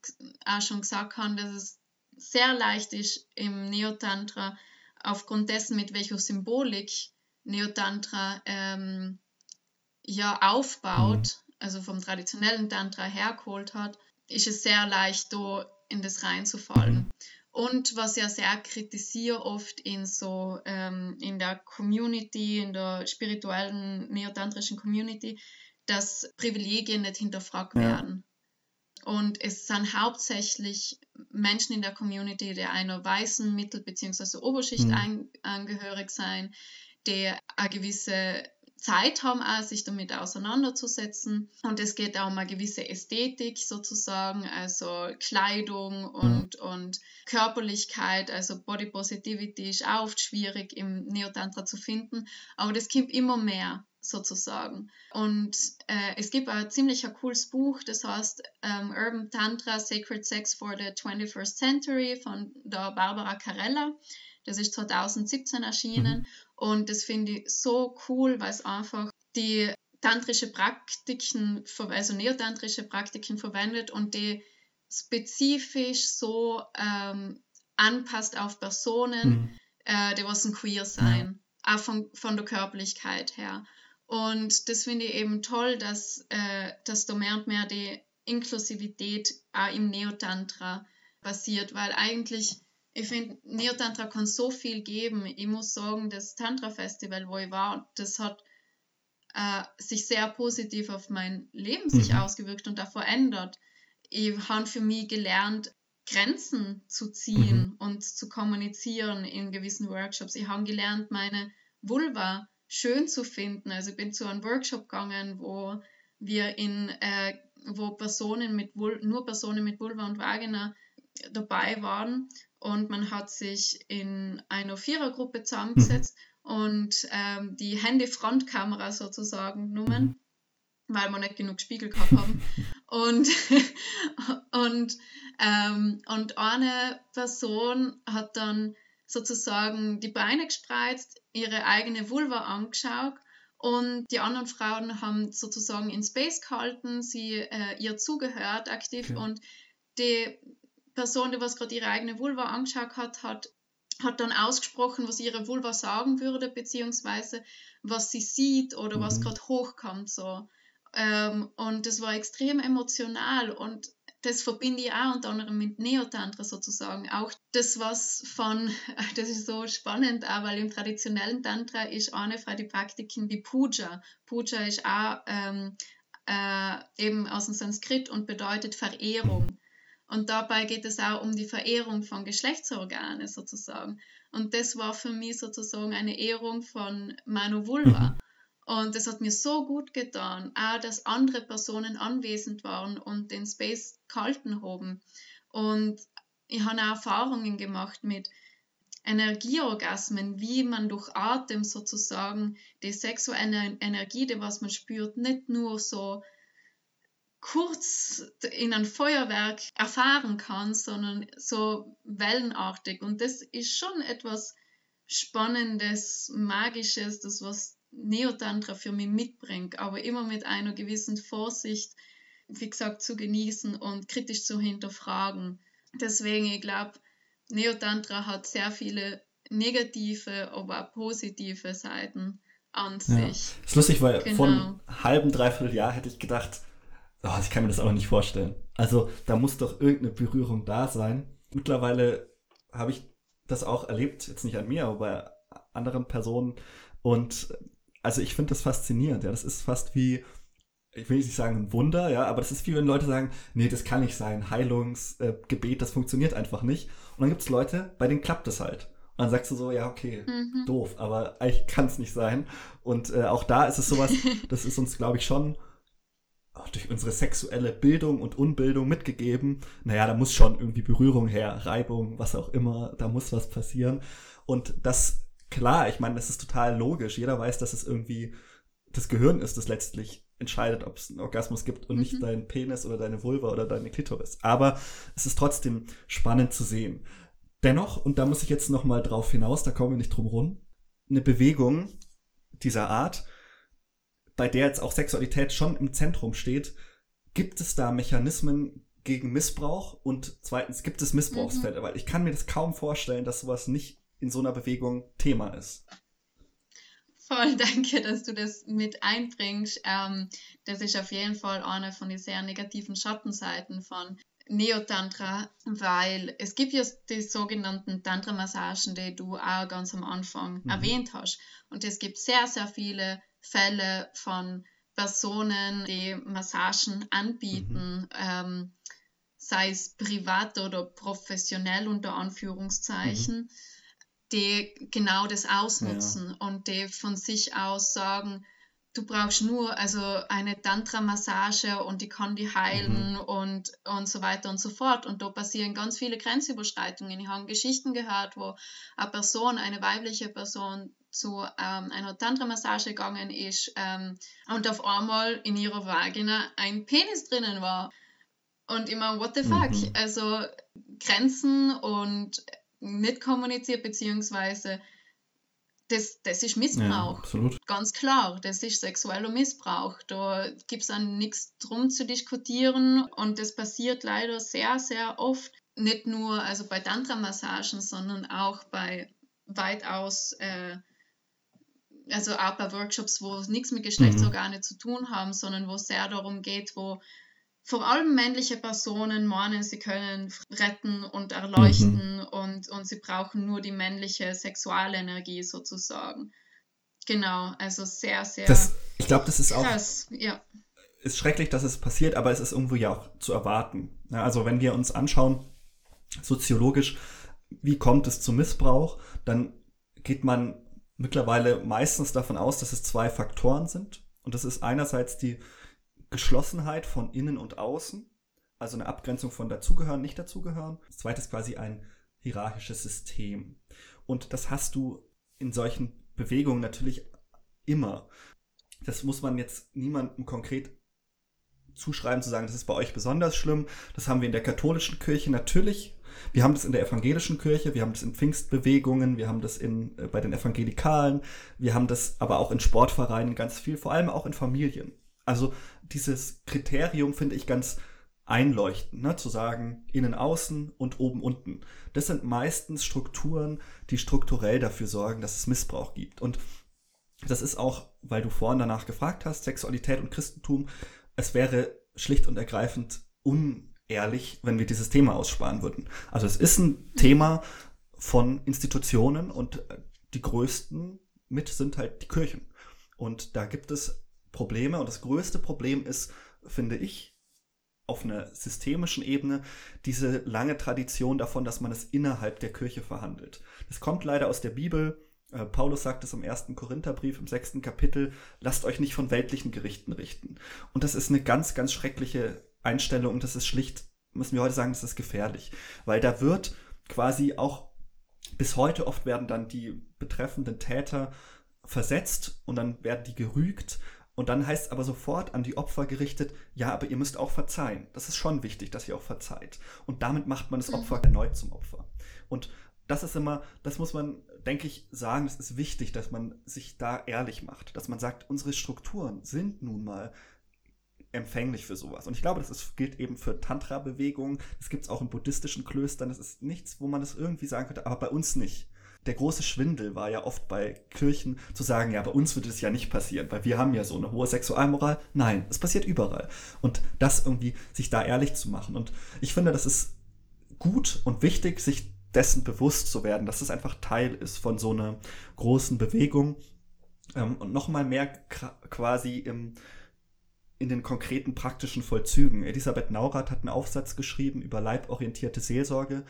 auch schon gesagt habe, dass es sehr leicht ist im Neotantra aufgrund dessen, mit welcher Symbolik Neotantra ähm, ja aufbaut, mhm. also vom traditionellen Tantra hergeholt hat, ist es sehr leicht, da in das reinzufallen. Und was ja sehr kritisiere oft in so ähm, in der Community, in der spirituellen neotantrischen Community, dass Privilegien nicht hinterfragt ja. werden. Und es sind hauptsächlich Menschen in der Community, die einer weißen Mittel- bzw. Oberschicht mhm. angehörig sein, die eine gewisse Zeit haben, auch, sich damit auseinanderzusetzen. Und es geht auch um eine gewisse Ästhetik sozusagen, also Kleidung und, mhm. und Körperlichkeit, also Body Positivity ist auch oft schwierig im Neotantra zu finden, aber das kommt immer mehr sozusagen. Und äh, es gibt ein ziemlich ein cooles Buch, das heißt ähm, Urban Tantra Sacred Sex for the 21st Century von der Barbara Carella. Das ist 2017 erschienen mhm. und das finde ich so cool, weil es einfach die tantrische Praktiken, also neotantrische Praktiken verwendet und die spezifisch so ähm, anpasst auf Personen, mhm. äh, die was ein queer sein, ja. auch von, von der Körperlichkeit her. Und das finde ich eben toll, dass, äh, dass da mehr und mehr die Inklusivität auch im Neotantra passiert, weil eigentlich ich finde, Neotantra kann so viel geben. Ich muss sagen, das Tantra-Festival, wo ich war, das hat äh, sich sehr positiv auf mein Leben mhm. sich ausgewirkt und da verändert. Ich habe für mich gelernt, Grenzen zu ziehen mhm. und zu kommunizieren in gewissen Workshops. Ich habe gelernt, meine Vulva schön zu finden. Also ich bin zu einem Workshop gegangen, wo wir in, äh, wo Personen mit Vul nur Personen mit Vulva und Vagina dabei waren und man hat sich in einer Vierergruppe zusammengesetzt mhm. und ähm, die Handy-Frontkamera sozusagen genommen, mhm. weil wir nicht genug Spiegel gehabt haben. und und, ähm, und eine Person hat dann sozusagen die Beine gespreizt, ihre eigene Vulva angeschaut und die anderen Frauen haben sozusagen in Space gehalten, sie äh, ihr zugehört aktiv okay. und die Person, die was gerade ihre eigene Vulva angeschaut hat, hat, hat dann ausgesprochen, was ihre Vulva sagen würde, beziehungsweise was sie sieht oder mhm. was gerade hochkommt. So. Ähm, und das war extrem emotional und das verbinde ich auch unter anderem mit Neotantra sozusagen. Auch das, was von, das ist so spannend, auch weil im traditionellen Tantra ist eine von den Praktiken die Puja. Puja ist auch ähm, äh, eben aus dem Sanskrit und bedeutet Verehrung. Und dabei geht es auch um die Verehrung von Geschlechtsorganen sozusagen. Und das war für mich sozusagen eine Ehrung von meiner Vulva. Mhm. Und es hat mir so gut getan, auch dass andere Personen anwesend waren und den Space gehalten haben. Und ich habe auch Erfahrungen gemacht mit Energieorgasmen, wie man durch Atem sozusagen die sexuelle Energie, die was man spürt, nicht nur so kurz in ein Feuerwerk erfahren kann, sondern so wellenartig. Und das ist schon etwas Spannendes, Magisches, das was Neotantra für mich mitbringt, aber immer mit einer gewissen Vorsicht, wie gesagt, zu genießen und kritisch zu hinterfragen. Deswegen, ich glaube, Neotantra hat sehr viele negative, aber auch positive Seiten an sich. Ja. ist lustig, weil genau. vor einem halben, dreiviertel Jahr hätte ich gedacht, oh, ich kann mir das auch nicht vorstellen. Also da muss doch irgendeine Berührung da sein. Mittlerweile habe ich das auch erlebt, jetzt nicht an mir, aber bei anderen Personen. Und also ich finde das faszinierend. Ja, das ist fast wie, ich will nicht sagen ein Wunder, ja, aber das ist wie wenn Leute sagen, nee, das kann nicht sein, Heilungsgebet, äh, das funktioniert einfach nicht. Und dann gibt es Leute, bei denen klappt es halt. Und dann sagst du so, ja, okay, mhm. doof, aber eigentlich kann es nicht sein. Und äh, auch da ist es sowas, das ist uns, glaube ich, schon durch unsere sexuelle Bildung und Unbildung mitgegeben. Naja, da muss schon irgendwie Berührung her, Reibung, was auch immer, da muss was passieren. Und das, klar, ich meine, das ist total logisch. Jeder weiß, dass es irgendwie das Gehirn ist, das letztlich entscheidet, ob es einen Orgasmus gibt und mhm. nicht dein Penis oder deine Vulva oder deine Klitoris. Aber es ist trotzdem spannend zu sehen. Dennoch, und da muss ich jetzt noch mal drauf hinaus, da kommen wir nicht drum rum, eine Bewegung dieser Art bei der jetzt auch Sexualität schon im Zentrum steht, gibt es da Mechanismen gegen Missbrauch und zweitens gibt es Missbrauchsfälle, mhm. weil ich kann mir das kaum vorstellen, dass sowas nicht in so einer Bewegung Thema ist. Voll, danke, dass du das mit einbringst. Ähm, das ist auf jeden Fall eine von den sehr negativen Schattenseiten von Neotantra, weil es gibt ja die sogenannten Tantra-Massagen, die du auch ganz am Anfang mhm. erwähnt hast. Und es gibt sehr, sehr viele Fälle von Personen, die Massagen anbieten, mhm. ähm, sei es privat oder professionell unter Anführungszeichen, mhm. die genau das ausnutzen ja. und die von sich aus sagen, du brauchst nur also eine Tantra-Massage und die kann die heilen mhm. und, und so weiter und so fort. Und da passieren ganz viele Grenzüberschreitungen. Ich habe Geschichten gehört, wo eine Person, eine weibliche Person zu ähm, einer Tantra-Massage gegangen ist ähm, und auf einmal in ihrer Vagina ein Penis drinnen war. Und immer, what the fuck? Mhm. Also Grenzen und nicht kommuniziert, beziehungsweise das, das ist Missbrauch. Ja, Ganz klar, das ist sexueller Missbrauch. Da gibt es dann nichts drum zu diskutieren und das passiert leider sehr, sehr oft. Nicht nur also bei Tantra-Massagen, sondern auch bei weitaus äh, also auch bei Workshops, wo nichts mit Geschlechtsorgane mhm. zu tun haben, sondern wo es sehr darum geht, wo vor allem männliche Personen meinen, sie können retten und erleuchten mhm. und, und sie brauchen nur die männliche Sexualenergie sozusagen. Genau, also sehr, sehr. Das, ich glaube, das ist krass, auch. Ja. Ist schrecklich, dass es passiert, aber es ist irgendwo ja auch zu erwarten. Ja, also, wenn wir uns anschauen, soziologisch, wie kommt es zu Missbrauch, dann geht man mittlerweile meistens davon aus, dass es zwei Faktoren sind. Und das ist einerseits die Geschlossenheit von innen und außen, also eine Abgrenzung von dazugehören, nicht dazugehören. Das zweite ist quasi ein hierarchisches System. Und das hast du in solchen Bewegungen natürlich immer. Das muss man jetzt niemandem konkret zuschreiben, zu sagen, das ist bei euch besonders schlimm. Das haben wir in der katholischen Kirche natürlich wir haben das in der evangelischen Kirche, wir haben das in Pfingstbewegungen, wir haben das in, äh, bei den Evangelikalen, wir haben das aber auch in Sportvereinen ganz viel, vor allem auch in Familien. Also dieses Kriterium finde ich ganz einleuchtend, ne? zu sagen, innen, außen und oben, unten. Das sind meistens Strukturen, die strukturell dafür sorgen, dass es Missbrauch gibt. Und das ist auch, weil du vorhin danach gefragt hast, Sexualität und Christentum, es wäre schlicht und ergreifend un ehrlich, wenn wir dieses Thema aussparen würden. Also es ist ein Thema von Institutionen und die größten mit sind halt die Kirchen. Und da gibt es Probleme und das größte Problem ist, finde ich, auf einer systemischen Ebene diese lange Tradition davon, dass man es innerhalb der Kirche verhandelt. Das kommt leider aus der Bibel. Äh, Paulus sagt es im ersten Korintherbrief, im sechsten Kapitel, lasst euch nicht von weltlichen Gerichten richten. Und das ist eine ganz, ganz schreckliche Einstellung und das ist schlicht, müssen wir heute sagen, das ist gefährlich. Weil da wird quasi auch bis heute oft werden dann die betreffenden Täter versetzt und dann werden die gerügt und dann heißt es aber sofort an die Opfer gerichtet, ja, aber ihr müsst auch verzeihen. Das ist schon wichtig, dass ihr auch verzeiht. Und damit macht man das Opfer mhm. erneut zum Opfer. Und das ist immer, das muss man, denke ich, sagen, es ist wichtig, dass man sich da ehrlich macht. Dass man sagt, unsere Strukturen sind nun mal empfänglich für sowas. Und ich glaube, das ist, gilt eben für Tantra-Bewegungen. Das gibt es auch in buddhistischen Klöstern. Das ist nichts, wo man das irgendwie sagen könnte, aber bei uns nicht der große Schwindel war ja oft bei Kirchen zu sagen, ja, bei uns wird es ja nicht passieren, weil wir haben ja so eine hohe Sexualmoral. Nein, es passiert überall. Und das irgendwie, sich da ehrlich zu machen. Und ich finde, das ist gut und wichtig, sich dessen bewusst zu werden, dass es einfach Teil ist von so einer großen Bewegung. Ähm, und nochmal mehr quasi im, in den konkreten praktischen Vollzügen. Elisabeth Naurath hat einen Aufsatz geschrieben über leiborientierte Seelsorge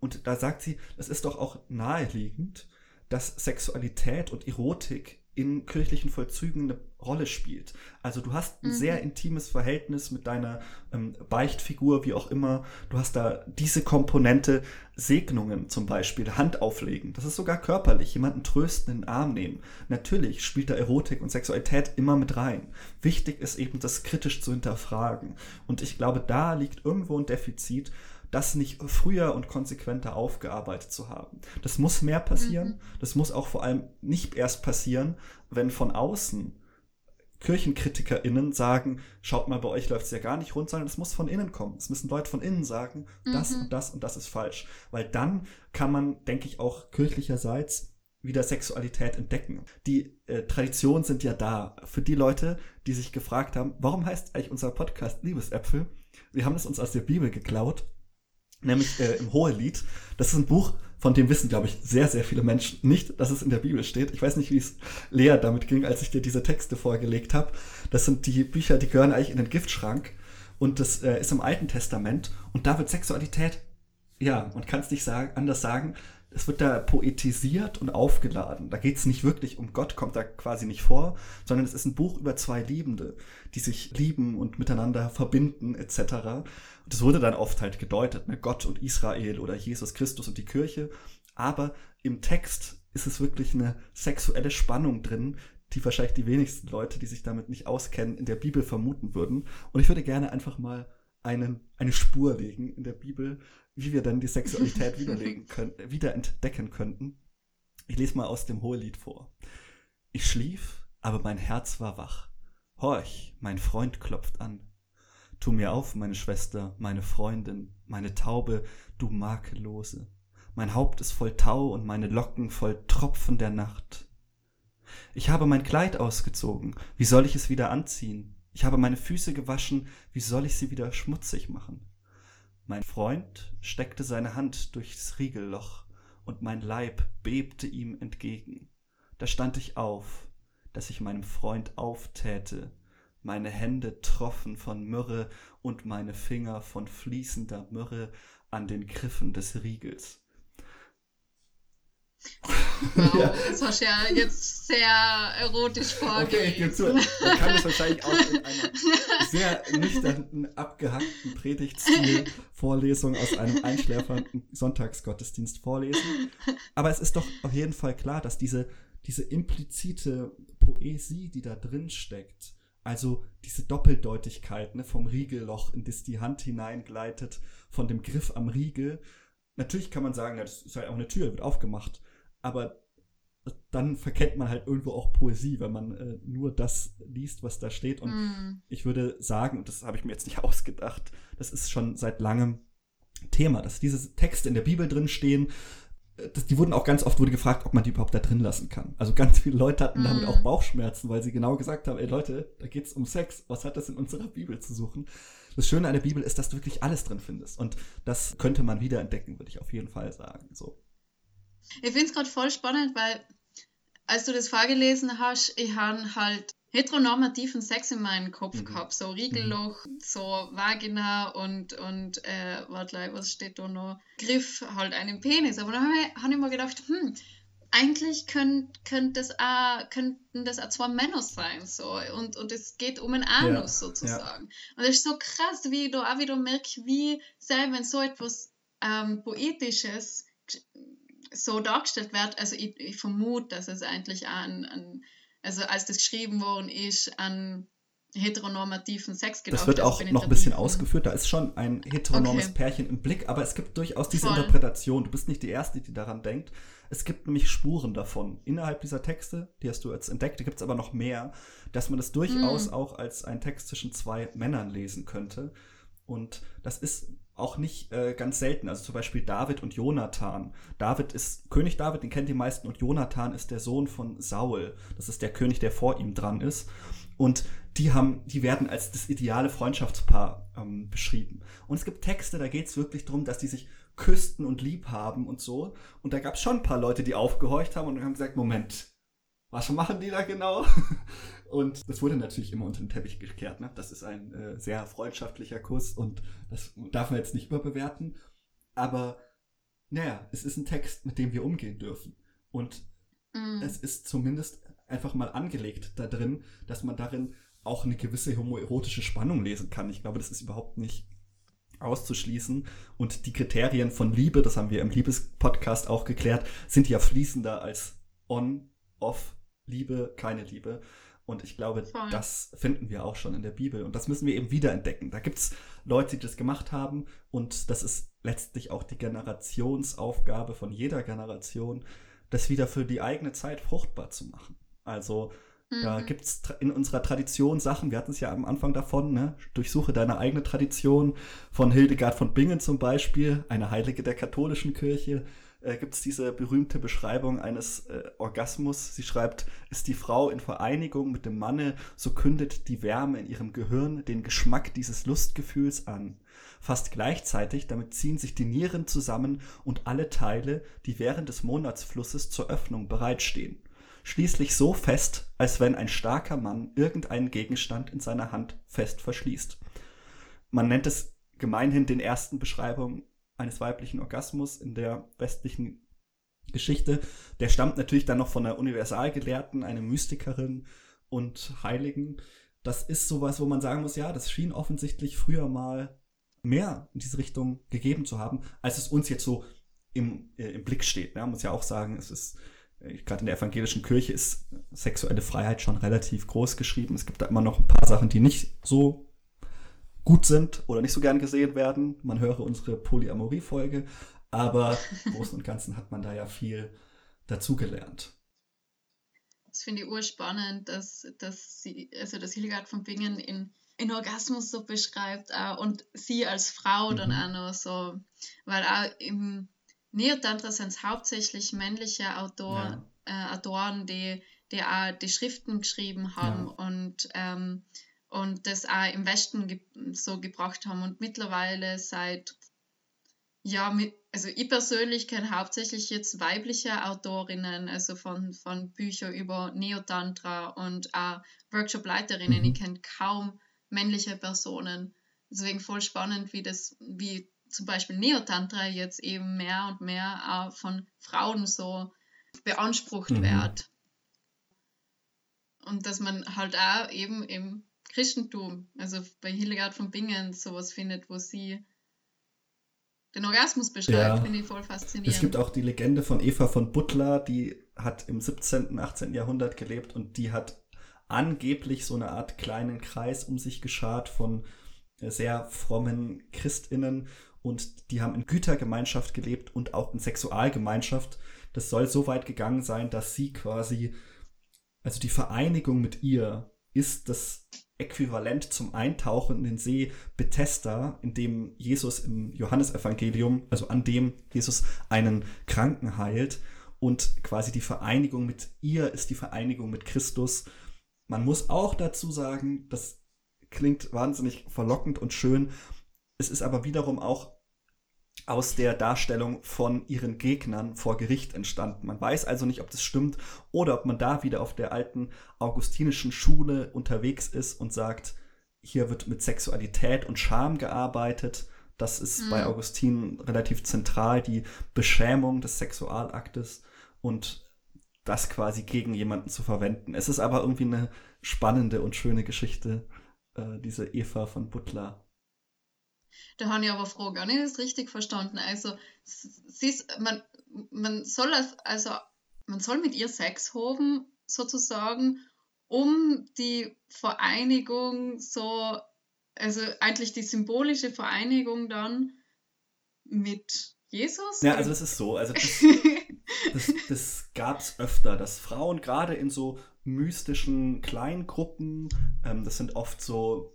und da sagt sie, es ist doch auch naheliegend, dass Sexualität und Erotik in kirchlichen Vollzügen eine Rolle spielt. Also du hast ein mhm. sehr intimes Verhältnis mit deiner ähm, Beichtfigur, wie auch immer. Du hast da diese Komponente, Segnungen zum Beispiel, Hand auflegen. Das ist sogar körperlich, jemanden trösten, in den Arm nehmen. Natürlich spielt da Erotik und Sexualität immer mit rein. Wichtig ist eben, das kritisch zu hinterfragen. Und ich glaube, da liegt irgendwo ein Defizit, das nicht früher und konsequenter aufgearbeitet zu haben. Das muss mehr passieren. Mhm. Das muss auch vor allem nicht erst passieren, wenn von außen KirchenkritikerInnen sagen, schaut mal, bei euch läuft es ja gar nicht rund, sondern es muss von innen kommen. Es müssen Leute von innen sagen, das mhm. und das und das ist falsch. Weil dann kann man, denke ich, auch kirchlicherseits wieder Sexualität entdecken. Die äh, Traditionen sind ja da. Für die Leute, die sich gefragt haben, warum heißt eigentlich unser Podcast Liebesäpfel? Wir haben es uns aus der Bibel geklaut nämlich äh, im Hohelied. Das ist ein Buch, von dem wissen, glaube ich, sehr, sehr viele Menschen nicht, dass es in der Bibel steht. Ich weiß nicht, wie es Lea damit ging, als ich dir diese Texte vorgelegt habe. Das sind die Bücher, die gehören eigentlich in den Giftschrank. Und das äh, ist im Alten Testament. Und da wird Sexualität, ja, man kann es nicht sagen, anders sagen, es wird da poetisiert und aufgeladen. Da geht es nicht wirklich um Gott, kommt da quasi nicht vor, sondern es ist ein Buch über zwei Liebende, die sich lieben und miteinander verbinden etc. Und das wurde dann oft halt gedeutet, ne? Gott und Israel oder Jesus Christus und die Kirche. Aber im Text ist es wirklich eine sexuelle Spannung drin, die wahrscheinlich die wenigsten Leute, die sich damit nicht auskennen, in der Bibel vermuten würden. Und ich würde gerne einfach mal einen, eine Spur legen in der Bibel, wie wir dann die Sexualität widerlegen können, wieder entdecken könnten. Ich lese mal aus dem Hohelied vor. Ich schlief, aber mein Herz war wach. Horch, mein Freund klopft an. Tu mir auf, meine Schwester, meine Freundin, meine Taube, du Makellose. Mein Haupt ist voll Tau und meine Locken voll Tropfen der Nacht. Ich habe mein Kleid ausgezogen, wie soll ich es wieder anziehen? Ich habe meine Füße gewaschen, wie soll ich sie wieder schmutzig machen? Mein Freund steckte seine Hand durchs Riegelloch, und mein Leib bebte ihm entgegen. Da stand ich auf, dass ich meinem Freund auftäte, meine Hände troffen von Myrrhe und meine Finger von fließender Myrrhe an den Griffen des Riegels. Wow, ja. das hast ja jetzt sehr erotisch vorgelesen. Okay, ich gebe zu. Man kann das wahrscheinlich auch in einer sehr nüchternen, abgehackten Predigtstil Vorlesung aus einem einschläfernden Sonntagsgottesdienst vorlesen. Aber es ist doch auf jeden Fall klar, dass diese, diese implizite Poesie, die da drin steckt, also diese Doppeldeutigkeit ne, vom Riegelloch, in das die Hand hineingleitet, von dem Griff am Riegel. Natürlich kann man sagen, das ist halt auch eine Tür, wird aufgemacht aber dann verkennt man halt irgendwo auch Poesie, wenn man äh, nur das liest, was da steht. Und mm. ich würde sagen, und das habe ich mir jetzt nicht ausgedacht, das ist schon seit langem Thema, dass diese Texte in der Bibel drin stehen. Äh, das, die wurden auch ganz oft wurde gefragt, ob man die überhaupt da drin lassen kann. Also ganz viele Leute hatten mm. damit auch Bauchschmerzen, weil sie genau gesagt haben, ey Leute, da geht es um Sex. Was hat das in unserer Bibel zu suchen? Das Schöne an der Bibel ist, dass du wirklich alles drin findest. Und das könnte man wiederentdecken, würde ich auf jeden Fall sagen. So. Ich finde es gerade voll spannend, weil als du das vorgelesen hast, ich habe halt heteronormativen Sex in meinem Kopf mhm. gehabt. So Riegelloch, mhm. so Vagina und, und äh, warte, was steht da noch? Griff halt einen Penis. Aber dann habe ich, hab ich mir gedacht, hm, eigentlich könnt, könnt das auch, könnten das auch zwei Männer sein. So. Und, und es geht um einen Anus ja, sozusagen. Ja. Und es ist so krass, wie ich da auch wieder merke, wie sehr, wenn so etwas ähm, Poetisches so dargestellt wird, also ich, ich vermute, dass es eigentlich an, an, also als das geschrieben worden ist, an heteronormativen Sex gedacht. Das wird auch noch ein bisschen ausgeführt. Da ist schon ein heteronormes okay. Pärchen im Blick, aber es gibt durchaus diese Voll. Interpretation. Du bist nicht die Erste, die daran denkt. Es gibt nämlich Spuren davon innerhalb dieser Texte, die hast du jetzt entdeckt. Da gibt es aber noch mehr, dass man das durchaus mm. auch als einen Text zwischen zwei Männern lesen könnte. Und das ist auch nicht äh, ganz selten. Also zum Beispiel David und Jonathan. David ist König David, den kennt die meisten, und Jonathan ist der Sohn von Saul. Das ist der König, der vor ihm dran ist. Und die haben, die werden als das ideale Freundschaftspaar ähm, beschrieben. Und es gibt Texte, da geht es wirklich darum, dass die sich küssten und lieb haben und so. Und da gab es schon ein paar Leute, die aufgehorcht haben und haben gesagt, Moment, was machen die da genau? Und das wurde natürlich immer unter den Teppich gekehrt. Ne? Das ist ein äh, sehr freundschaftlicher Kuss und das darf man jetzt nicht überbewerten. Aber naja, es ist ein Text, mit dem wir umgehen dürfen. Und mm. es ist zumindest einfach mal angelegt da drin, dass man darin auch eine gewisse homoerotische Spannung lesen kann. Ich glaube, das ist überhaupt nicht auszuschließen. Und die Kriterien von Liebe, das haben wir im Liebespodcast auch geklärt, sind ja fließender als on, off, Liebe, keine Liebe. Und ich glaube, Voll. das finden wir auch schon in der Bibel. Und das müssen wir eben wiederentdecken. Da gibt es Leute, die das gemacht haben. Und das ist letztlich auch die Generationsaufgabe von jeder Generation, das wieder für die eigene Zeit fruchtbar zu machen. Also mhm. da gibt es in unserer Tradition Sachen, wir hatten es ja am Anfang davon, ne? durchsuche deine eigene Tradition von Hildegard von Bingen zum Beispiel, eine Heilige der katholischen Kirche äh, gibt es diese berühmte Beschreibung eines äh, Orgasmus. Sie schreibt, ist die Frau in Vereinigung mit dem Manne, so kündet die Wärme in ihrem Gehirn den Geschmack dieses Lustgefühls an. Fast gleichzeitig damit ziehen sich die Nieren zusammen und alle Teile, die während des Monatsflusses zur Öffnung bereitstehen. Schließlich so fest, als wenn ein starker Mann irgendeinen Gegenstand in seiner Hand fest verschließt. Man nennt es gemeinhin den ersten Beschreibungen eines weiblichen Orgasmus in der westlichen Geschichte. Der stammt natürlich dann noch von einer Universalgelehrten, einer Mystikerin und Heiligen. Das ist sowas, wo man sagen muss, ja, das schien offensichtlich früher mal mehr in diese Richtung gegeben zu haben, als es uns jetzt so im, äh, im Blick steht. Ne? Man muss ja auch sagen, es ist gerade in der evangelischen Kirche ist sexuelle Freiheit schon relativ groß geschrieben. Es gibt da immer noch ein paar Sachen, die nicht so gut sind oder nicht so gern gesehen werden. Man höre unsere Polyamorie-Folge, aber im Großen und Ganzen hat man da ja viel dazugelernt. Das finde ich urspannend, dass, dass sie, also dass Hildegard von Bingen in, in Orgasmus so beschreibt uh, und sie als Frau mhm. dann auch noch so, weil auch im Neotantra sind es hauptsächlich männliche Autor, ja. äh, Autoren, die, die auch die Schriften geschrieben haben ja. und ähm, und das auch im Westen ge so gebracht haben. Und mittlerweile seit, ja, mit, also ich persönlich kenne hauptsächlich jetzt weibliche Autorinnen, also von, von Büchern über Neotantra und auch Workshop-Leiterinnen. Mhm. Ich kenne kaum männliche Personen. Deswegen voll spannend, wie das, wie zum Beispiel Neotantra jetzt eben mehr und mehr auch von Frauen so beansprucht mhm. wird. Und dass man halt auch eben im Christentum, also bei Hildegard von Bingen sowas findet, wo sie den Orgasmus beschreibt, ja. finde ich voll faszinierend. Es gibt auch die Legende von Eva von Butler, die hat im 17., 18. Jahrhundert gelebt und die hat angeblich so eine Art kleinen Kreis um sich geschart von äh, sehr frommen Christinnen und die haben in Gütergemeinschaft gelebt und auch in Sexualgemeinschaft. Das soll so weit gegangen sein, dass sie quasi, also die Vereinigung mit ihr ist das äquivalent zum Eintauchen in den See Bethesda, in dem Jesus im Johannesevangelium, also an dem Jesus einen Kranken heilt und quasi die Vereinigung mit ihr ist die Vereinigung mit Christus. Man muss auch dazu sagen, das klingt wahnsinnig verlockend und schön. Es ist aber wiederum auch aus der Darstellung von ihren Gegnern vor Gericht entstanden. Man weiß also nicht, ob das stimmt oder ob man da wieder auf der alten augustinischen Schule unterwegs ist und sagt, hier wird mit Sexualität und Scham gearbeitet. Das ist mhm. bei Augustin relativ zentral, die Beschämung des Sexualaktes. Und das quasi gegen jemanden zu verwenden. Es ist aber irgendwie eine spannende und schöne Geschichte, äh, diese Eva von Butler. Da habe ich aber Frau gar nicht das richtig verstanden. Also, sie ist, man, man soll also, man soll mit ihr Sex haben, sozusagen, um die Vereinigung so, also eigentlich die symbolische Vereinigung dann mit Jesus? Ja, also das ist so. Also das, das, das gab es öfter, dass Frauen gerade in so mystischen Kleingruppen, ähm, das sind oft so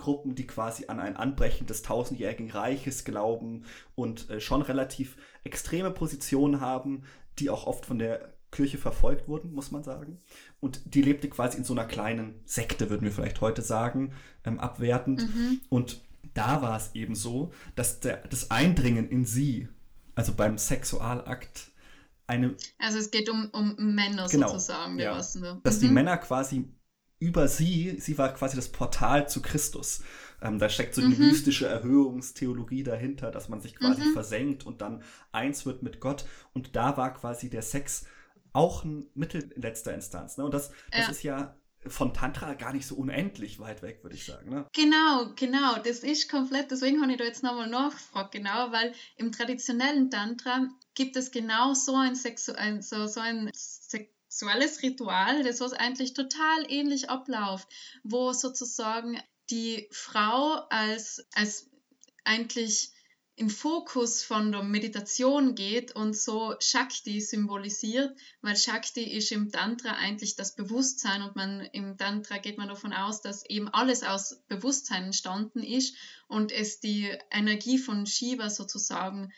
Gruppen, die quasi an ein Anbrechen des tausendjährigen Reiches glauben und äh, schon relativ extreme Positionen haben, die auch oft von der Kirche verfolgt wurden, muss man sagen. Und die lebte quasi in so einer kleinen Sekte, würden wir vielleicht heute sagen, ähm, abwertend. Mhm. Und da war es eben so, dass der, das Eindringen in sie, also beim Sexualakt, eine. Also es geht um, um Männer genau, sozusagen, ja, Dass mhm. die Männer quasi über sie, sie war quasi das Portal zu Christus. Ähm, da steckt so eine mhm. mystische Erhöhungstheologie dahinter, dass man sich quasi mhm. versenkt und dann eins wird mit Gott. Und da war quasi der Sex auch ein Mittel in letzter Instanz. Ne? Und das, das ja. ist ja von Tantra gar nicht so unendlich weit weg, würde ich sagen. Ne? Genau, genau. Das ist komplett, deswegen habe ich da jetzt nochmal nachgefragt, genau, weil im traditionellen Tantra gibt es genau so ein, Sexu ein, so, so ein sexuelles Ritual, das was eigentlich total ähnlich abläuft, wo sozusagen die Frau als, als eigentlich im Fokus von der Meditation geht und so Shakti symbolisiert, weil Shakti ist im Tantra eigentlich das Bewusstsein und man im Tantra geht man davon aus, dass eben alles aus Bewusstsein entstanden ist und es die Energie von Shiva sozusagen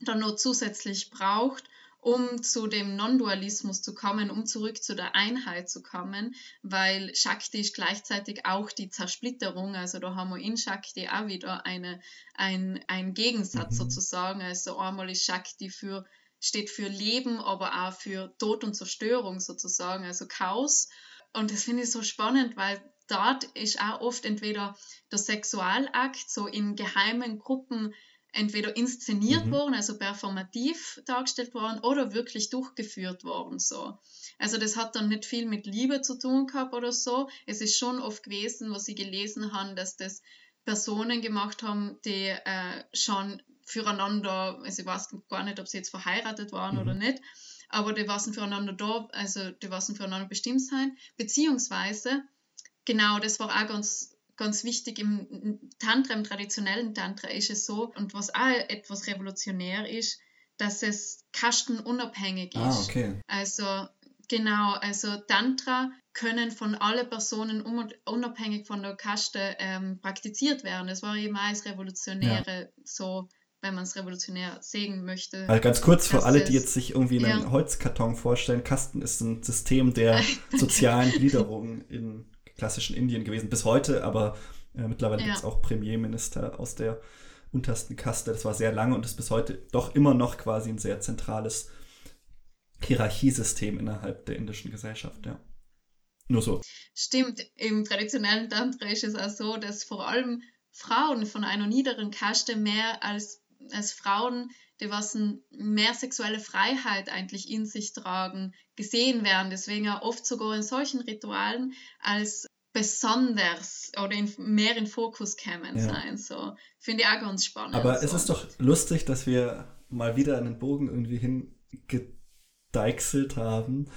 dann noch zusätzlich braucht um zu dem Non-Dualismus zu kommen, um zurück zu der Einheit zu kommen, weil Shakti ist gleichzeitig auch die Zersplitterung, also da haben wir in Shakti auch wieder eine, ein, ein Gegensatz mhm. sozusagen, also einmal ist Shakti für steht für Leben, aber auch für Tod und Zerstörung sozusagen, also Chaos. Und das finde ich so spannend, weil dort ist auch oft entweder der Sexualakt so in geheimen Gruppen entweder inszeniert mhm. worden, also performativ dargestellt worden oder wirklich durchgeführt worden. So. Also das hat dann nicht viel mit Liebe zu tun gehabt oder so. Es ist schon oft gewesen, was sie gelesen haben, dass das Personen gemacht haben, die äh, schon füreinander, also ich weiß gar nicht, ob sie jetzt verheiratet waren mhm. oder nicht, aber die waren füreinander da, also die waren füreinander bestimmt sein, beziehungsweise, genau, das war auch ganz ganz wichtig im Tantra, im traditionellen Tantra ist es so, und was auch etwas revolutionär ist, dass es kastenunabhängig ah, ist. Ah, okay. Also genau, also Tantra können von allen Personen unabhängig von der Kaste ähm, praktiziert werden. Das war eben als Revolutionäre ja. so wenn man es revolutionär sehen möchte. Also ganz kurz für alle, die jetzt sich irgendwie einen ja. Holzkarton vorstellen, Kasten ist ein System der sozialen Gliederung in klassischen Indien gewesen, bis heute, aber äh, mittlerweile ja. gibt es auch Premierminister aus der untersten Kaste. Das war sehr lange und ist bis heute doch immer noch quasi ein sehr zentrales Hierarchiesystem innerhalb der indischen Gesellschaft, ja. Nur so. Stimmt, im traditionellen Tantra ist es auch so, dass vor allem Frauen von einer niederen Kaste mehr als, als Frauen die was mehr sexuelle Freiheit eigentlich in sich tragen, gesehen werden. Deswegen auch oft sogar in solchen Ritualen als besonders oder in, mehr in Fokus kämen ja. sein. So finde ich auch ganz spannend. Aber es ist doch lustig, dass wir mal wieder einen Bogen irgendwie hingedeichselt haben,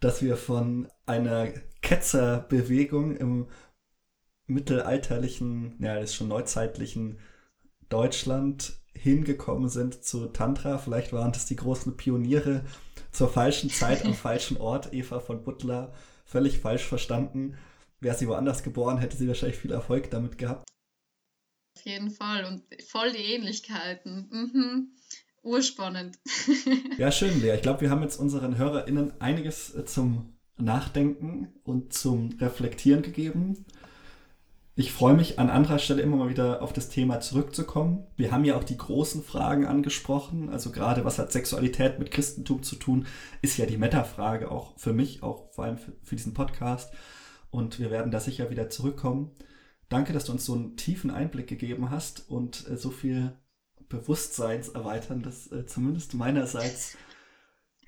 dass wir von einer Ketzerbewegung im mittelalterlichen, ja, das ist schon neuzeitlichen Deutschland hingekommen sind zu Tantra. Vielleicht waren das die großen Pioniere zur falschen Zeit am falschen Ort. Eva von Butler, völlig falsch verstanden. Wäre sie woanders geboren, hätte sie wahrscheinlich viel Erfolg damit gehabt. Auf jeden Fall und voll die Ähnlichkeiten. Mhm. Urspannend. ja, schön, Lea. Ich glaube, wir haben jetzt unseren HörerInnen einiges äh, zum Nachdenken und zum Reflektieren gegeben. Ich freue mich an anderer Stelle immer mal wieder auf das Thema zurückzukommen. Wir haben ja auch die großen Fragen angesprochen. Also gerade was hat Sexualität mit Christentum zu tun, ist ja die Meta-Frage auch für mich, auch vor allem für, für, diesen Podcast. Und wir werden da sicher wieder zurückkommen. Danke, dass du uns so einen tiefen Einblick gegeben hast und äh, so viel Bewusstseinserweiterndes, äh, zumindest meinerseits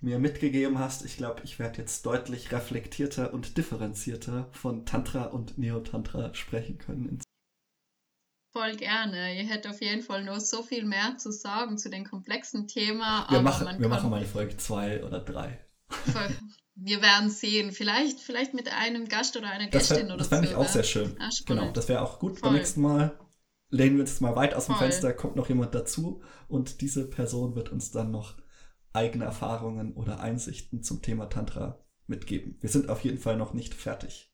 mir mitgegeben hast. Ich glaube, ich werde jetzt deutlich reflektierter und differenzierter von Tantra und Neotantra sprechen können. Voll gerne. Ihr hättet auf jeden Fall noch so viel mehr zu sagen zu dem komplexen Thema. Wir, machen, wir machen mal eine Folge zwei oder drei. Wir werden sehen. Vielleicht, vielleicht mit einem Gast oder einer Gästin das oder so. Das fände ich auch sehr schön. Ah, genau, das wäre auch gut. Voll. Beim nächsten Mal lehnen wir uns mal weit aus dem Voll. Fenster, kommt noch jemand dazu und diese Person wird uns dann noch eigene Erfahrungen oder Einsichten zum Thema Tantra mitgeben. Wir sind auf jeden Fall noch nicht fertig.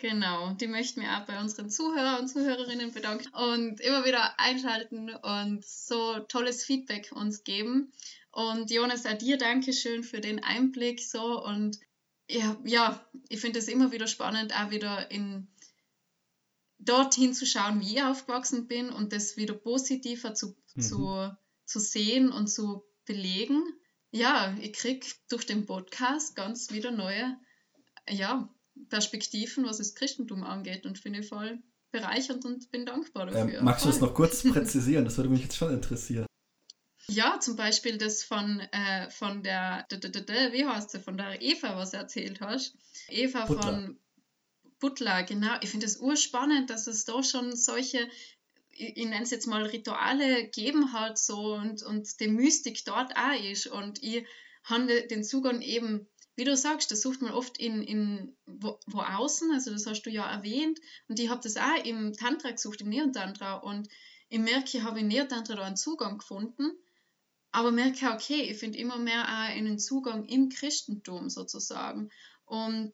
Genau, die möchten wir auch bei unseren Zuhörern und Zuhörerinnen bedanken und immer wieder einschalten und so tolles Feedback uns geben. Und Jonas, auch dir Dankeschön für den Einblick so und ja, ja ich finde es immer wieder spannend, auch wieder in dorthin zu schauen, wie ich aufgewachsen bin und das wieder positiver zu, mhm. zu, zu sehen und zu belegen. Ja, ich kriege durch den Podcast ganz wieder neue ja, Perspektiven, was das Christentum angeht und finde ich voll bereichernd und bin dankbar ähm, dafür. Ähm, magst du das noch kurz präzisieren? Das würde mich jetzt schon interessieren. Ja, zum Beispiel das von, äh, von der, wie heißt sie, von der Eva, was du erzählt hast. Eva Butler. von Butler, genau. Ich finde es urspannend, dass es da schon solche, ich, nenne es jetzt mal Rituale geben hat so und, und die Mystik dort auch ist. Und ich habe den Zugang eben wie du sagst, das sucht man oft in, in wo, wo außen, also das hast du ja erwähnt. Und ich habe das auch im Tantra gesucht, im Neotantra. Und ich merke, ich habe im Neotantra da einen Zugang gefunden, aber merke, okay, ich finde immer mehr auch einen Zugang im Christentum sozusagen. Und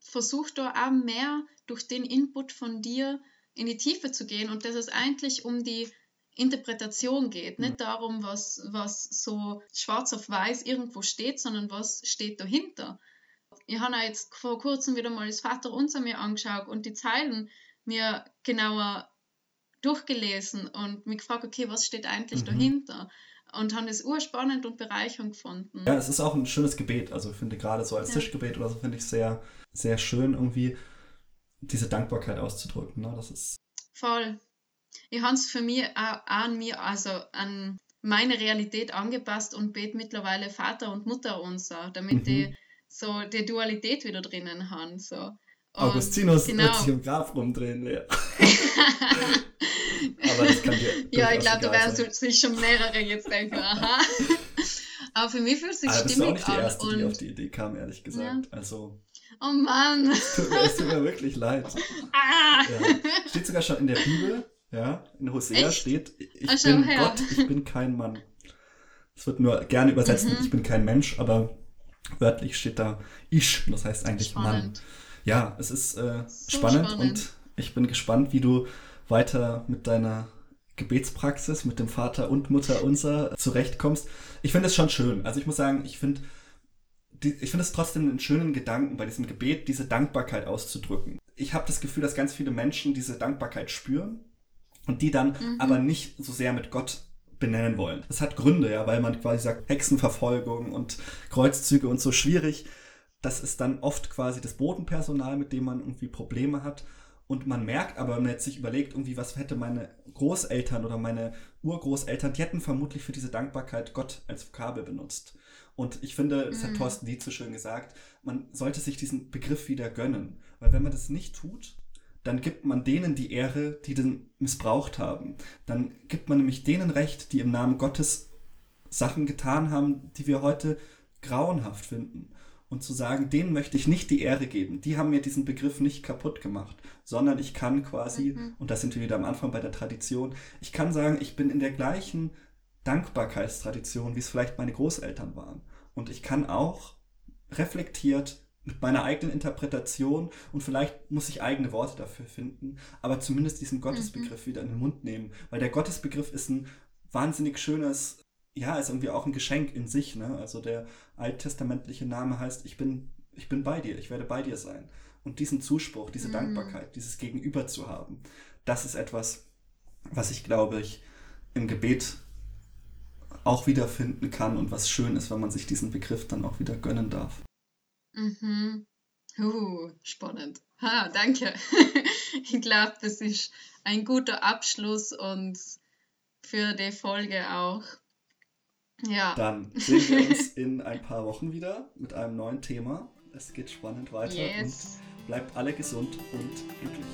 versuche da auch mehr durch den Input von dir in die Tiefe zu gehen und dass es eigentlich um die Interpretation geht. Nicht darum, was, was so schwarz auf weiß irgendwo steht, sondern was steht dahinter. Ich habe jetzt vor kurzem wieder mal das Vater unser mir angeschaut und die Zeilen mir genauer durchgelesen und mich gefragt, okay, was steht eigentlich mhm. dahinter? Und habe es urspannend und bereichernd gefunden. Ja, es ist auch ein schönes Gebet. Also ich finde gerade so als ja. Tischgebet oder so finde ich sehr, sehr schön irgendwie diese Dankbarkeit auszudrücken. Ne? Das ist Voll ich habe es für mich auch an mir, also an meine Realität angepasst und bete mittlerweile Vater und Mutter unser, damit mhm. ich so die Dualität wieder drinnen habe. So. Augustinus genau. wird sich im Grab rumdrehen, ja. Aber das kann dir Ja, ich glaube, da werden sich schon mehrere jetzt denken, aha. Aber für mich fühlt es sich stimmig an. Du bist auch nicht die Erste, und... die auf die Idee kam, ehrlich gesagt. Ja. Also, oh Mann. Es tut, es tut mir wirklich leid. Ah. Ja. Steht sogar schon in der Bibel, ja, in Hosea Echt? steht, ich Ach, bin her. Gott, ich bin kein Mann. Es wird nur gerne übersetzt mhm. mit ich bin kein Mensch, aber wörtlich steht da ich, das heißt eigentlich spannend. Mann. Ja, es ist äh, so spannend, spannend und ich bin gespannt, wie du weiter mit deiner Gebetspraxis, mit dem Vater und Mutter unser zurechtkommst. Ich finde es schon schön. Also ich muss sagen, ich finde ich finde es trotzdem einen schönen Gedanken, bei diesem Gebet diese Dankbarkeit auszudrücken. Ich habe das Gefühl, dass ganz viele Menschen diese Dankbarkeit spüren und die dann mhm. aber nicht so sehr mit Gott benennen wollen. Das hat Gründe, ja, weil man quasi sagt, Hexenverfolgung und Kreuzzüge und so schwierig. Das ist dann oft quasi das Bodenpersonal, mit dem man irgendwie Probleme hat. Und man merkt aber, wenn man jetzt sich überlegt, irgendwie, was hätte meine Großeltern oder meine Urgroßeltern, die hätten vermutlich für diese Dankbarkeit Gott als Vokabel benutzt. Und ich finde, das hat mhm. Thorsten Dietz so schön gesagt, man sollte sich diesen Begriff wieder gönnen. Weil wenn man das nicht tut, dann gibt man denen die Ehre, die den missbraucht haben. Dann gibt man nämlich denen Recht, die im Namen Gottes Sachen getan haben, die wir heute grauenhaft finden. Und zu sagen, denen möchte ich nicht die Ehre geben. Die haben mir diesen Begriff nicht kaputt gemacht, sondern ich kann quasi, mhm. und da sind wir wieder am Anfang bei der Tradition, ich kann sagen, ich bin in der gleichen Dankbarkeitstradition, wie es vielleicht meine Großeltern waren. Und ich kann auch reflektiert mit meiner eigenen Interpretation und vielleicht muss ich eigene Worte dafür finden, aber zumindest diesen Gottesbegriff mhm. wieder in den Mund nehmen, weil der Gottesbegriff ist ein wahnsinnig schönes, ja, ist irgendwie auch ein Geschenk in sich, ne? Also der alttestamentliche Name heißt, ich bin, ich bin bei dir, ich werde bei dir sein. Und diesen Zuspruch, diese mhm. Dankbarkeit, dieses Gegenüber zu haben, das ist etwas, was ich glaube ich im Gebet auch wiederfinden kann und was schön ist, wenn man sich diesen Begriff dann auch wieder gönnen darf. Mhm. Uh, spannend. Ha, danke. ich glaube, das ist ein guter Abschluss und für die Folge auch. Ja. Dann sehen wir uns in ein paar Wochen wieder mit einem neuen Thema. Es geht spannend weiter Yes. und bleibt alle gesund und glücklich.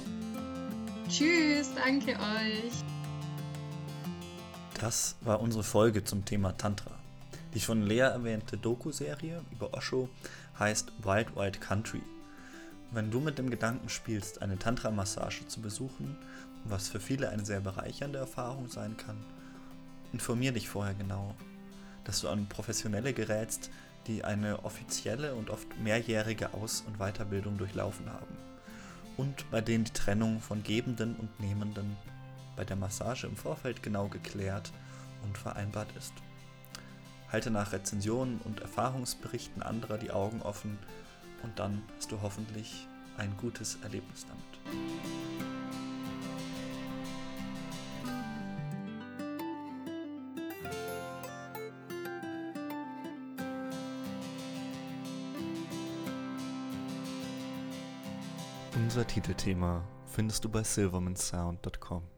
Tschüss, danke euch. Das war unsere Folge zum Thema Tantra. Die von Lea erwähnte Doku-Serie über Osho heißt Wild Wild Country. Wenn du mit dem Gedanken spielst, eine Tantra-Massage zu besuchen, was für viele eine sehr bereichernde Erfahrung sein kann, informier dich vorher genau, dass du an Professionelle gerätst, die eine offizielle und oft mehrjährige Aus- und Weiterbildung durchlaufen haben und bei denen die Trennung von Gebenden und Nehmenden bei der Massage im Vorfeld genau geklärt und vereinbart ist. Halte nach Rezensionen und Erfahrungsberichten anderer die Augen offen und dann hast du hoffentlich ein gutes Erlebnis damit. Unser Titelthema findest du bei silvermansound.com.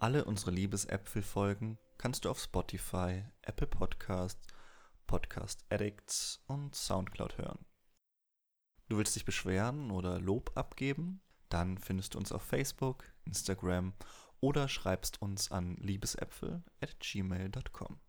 Alle unsere Liebesäpfel-Folgen kannst du auf Spotify, Apple Podcasts, Podcast Addicts und Soundcloud hören. Du willst dich beschweren oder Lob abgeben? Dann findest du uns auf Facebook, Instagram oder schreibst uns an liebesäpfel at gmail.com.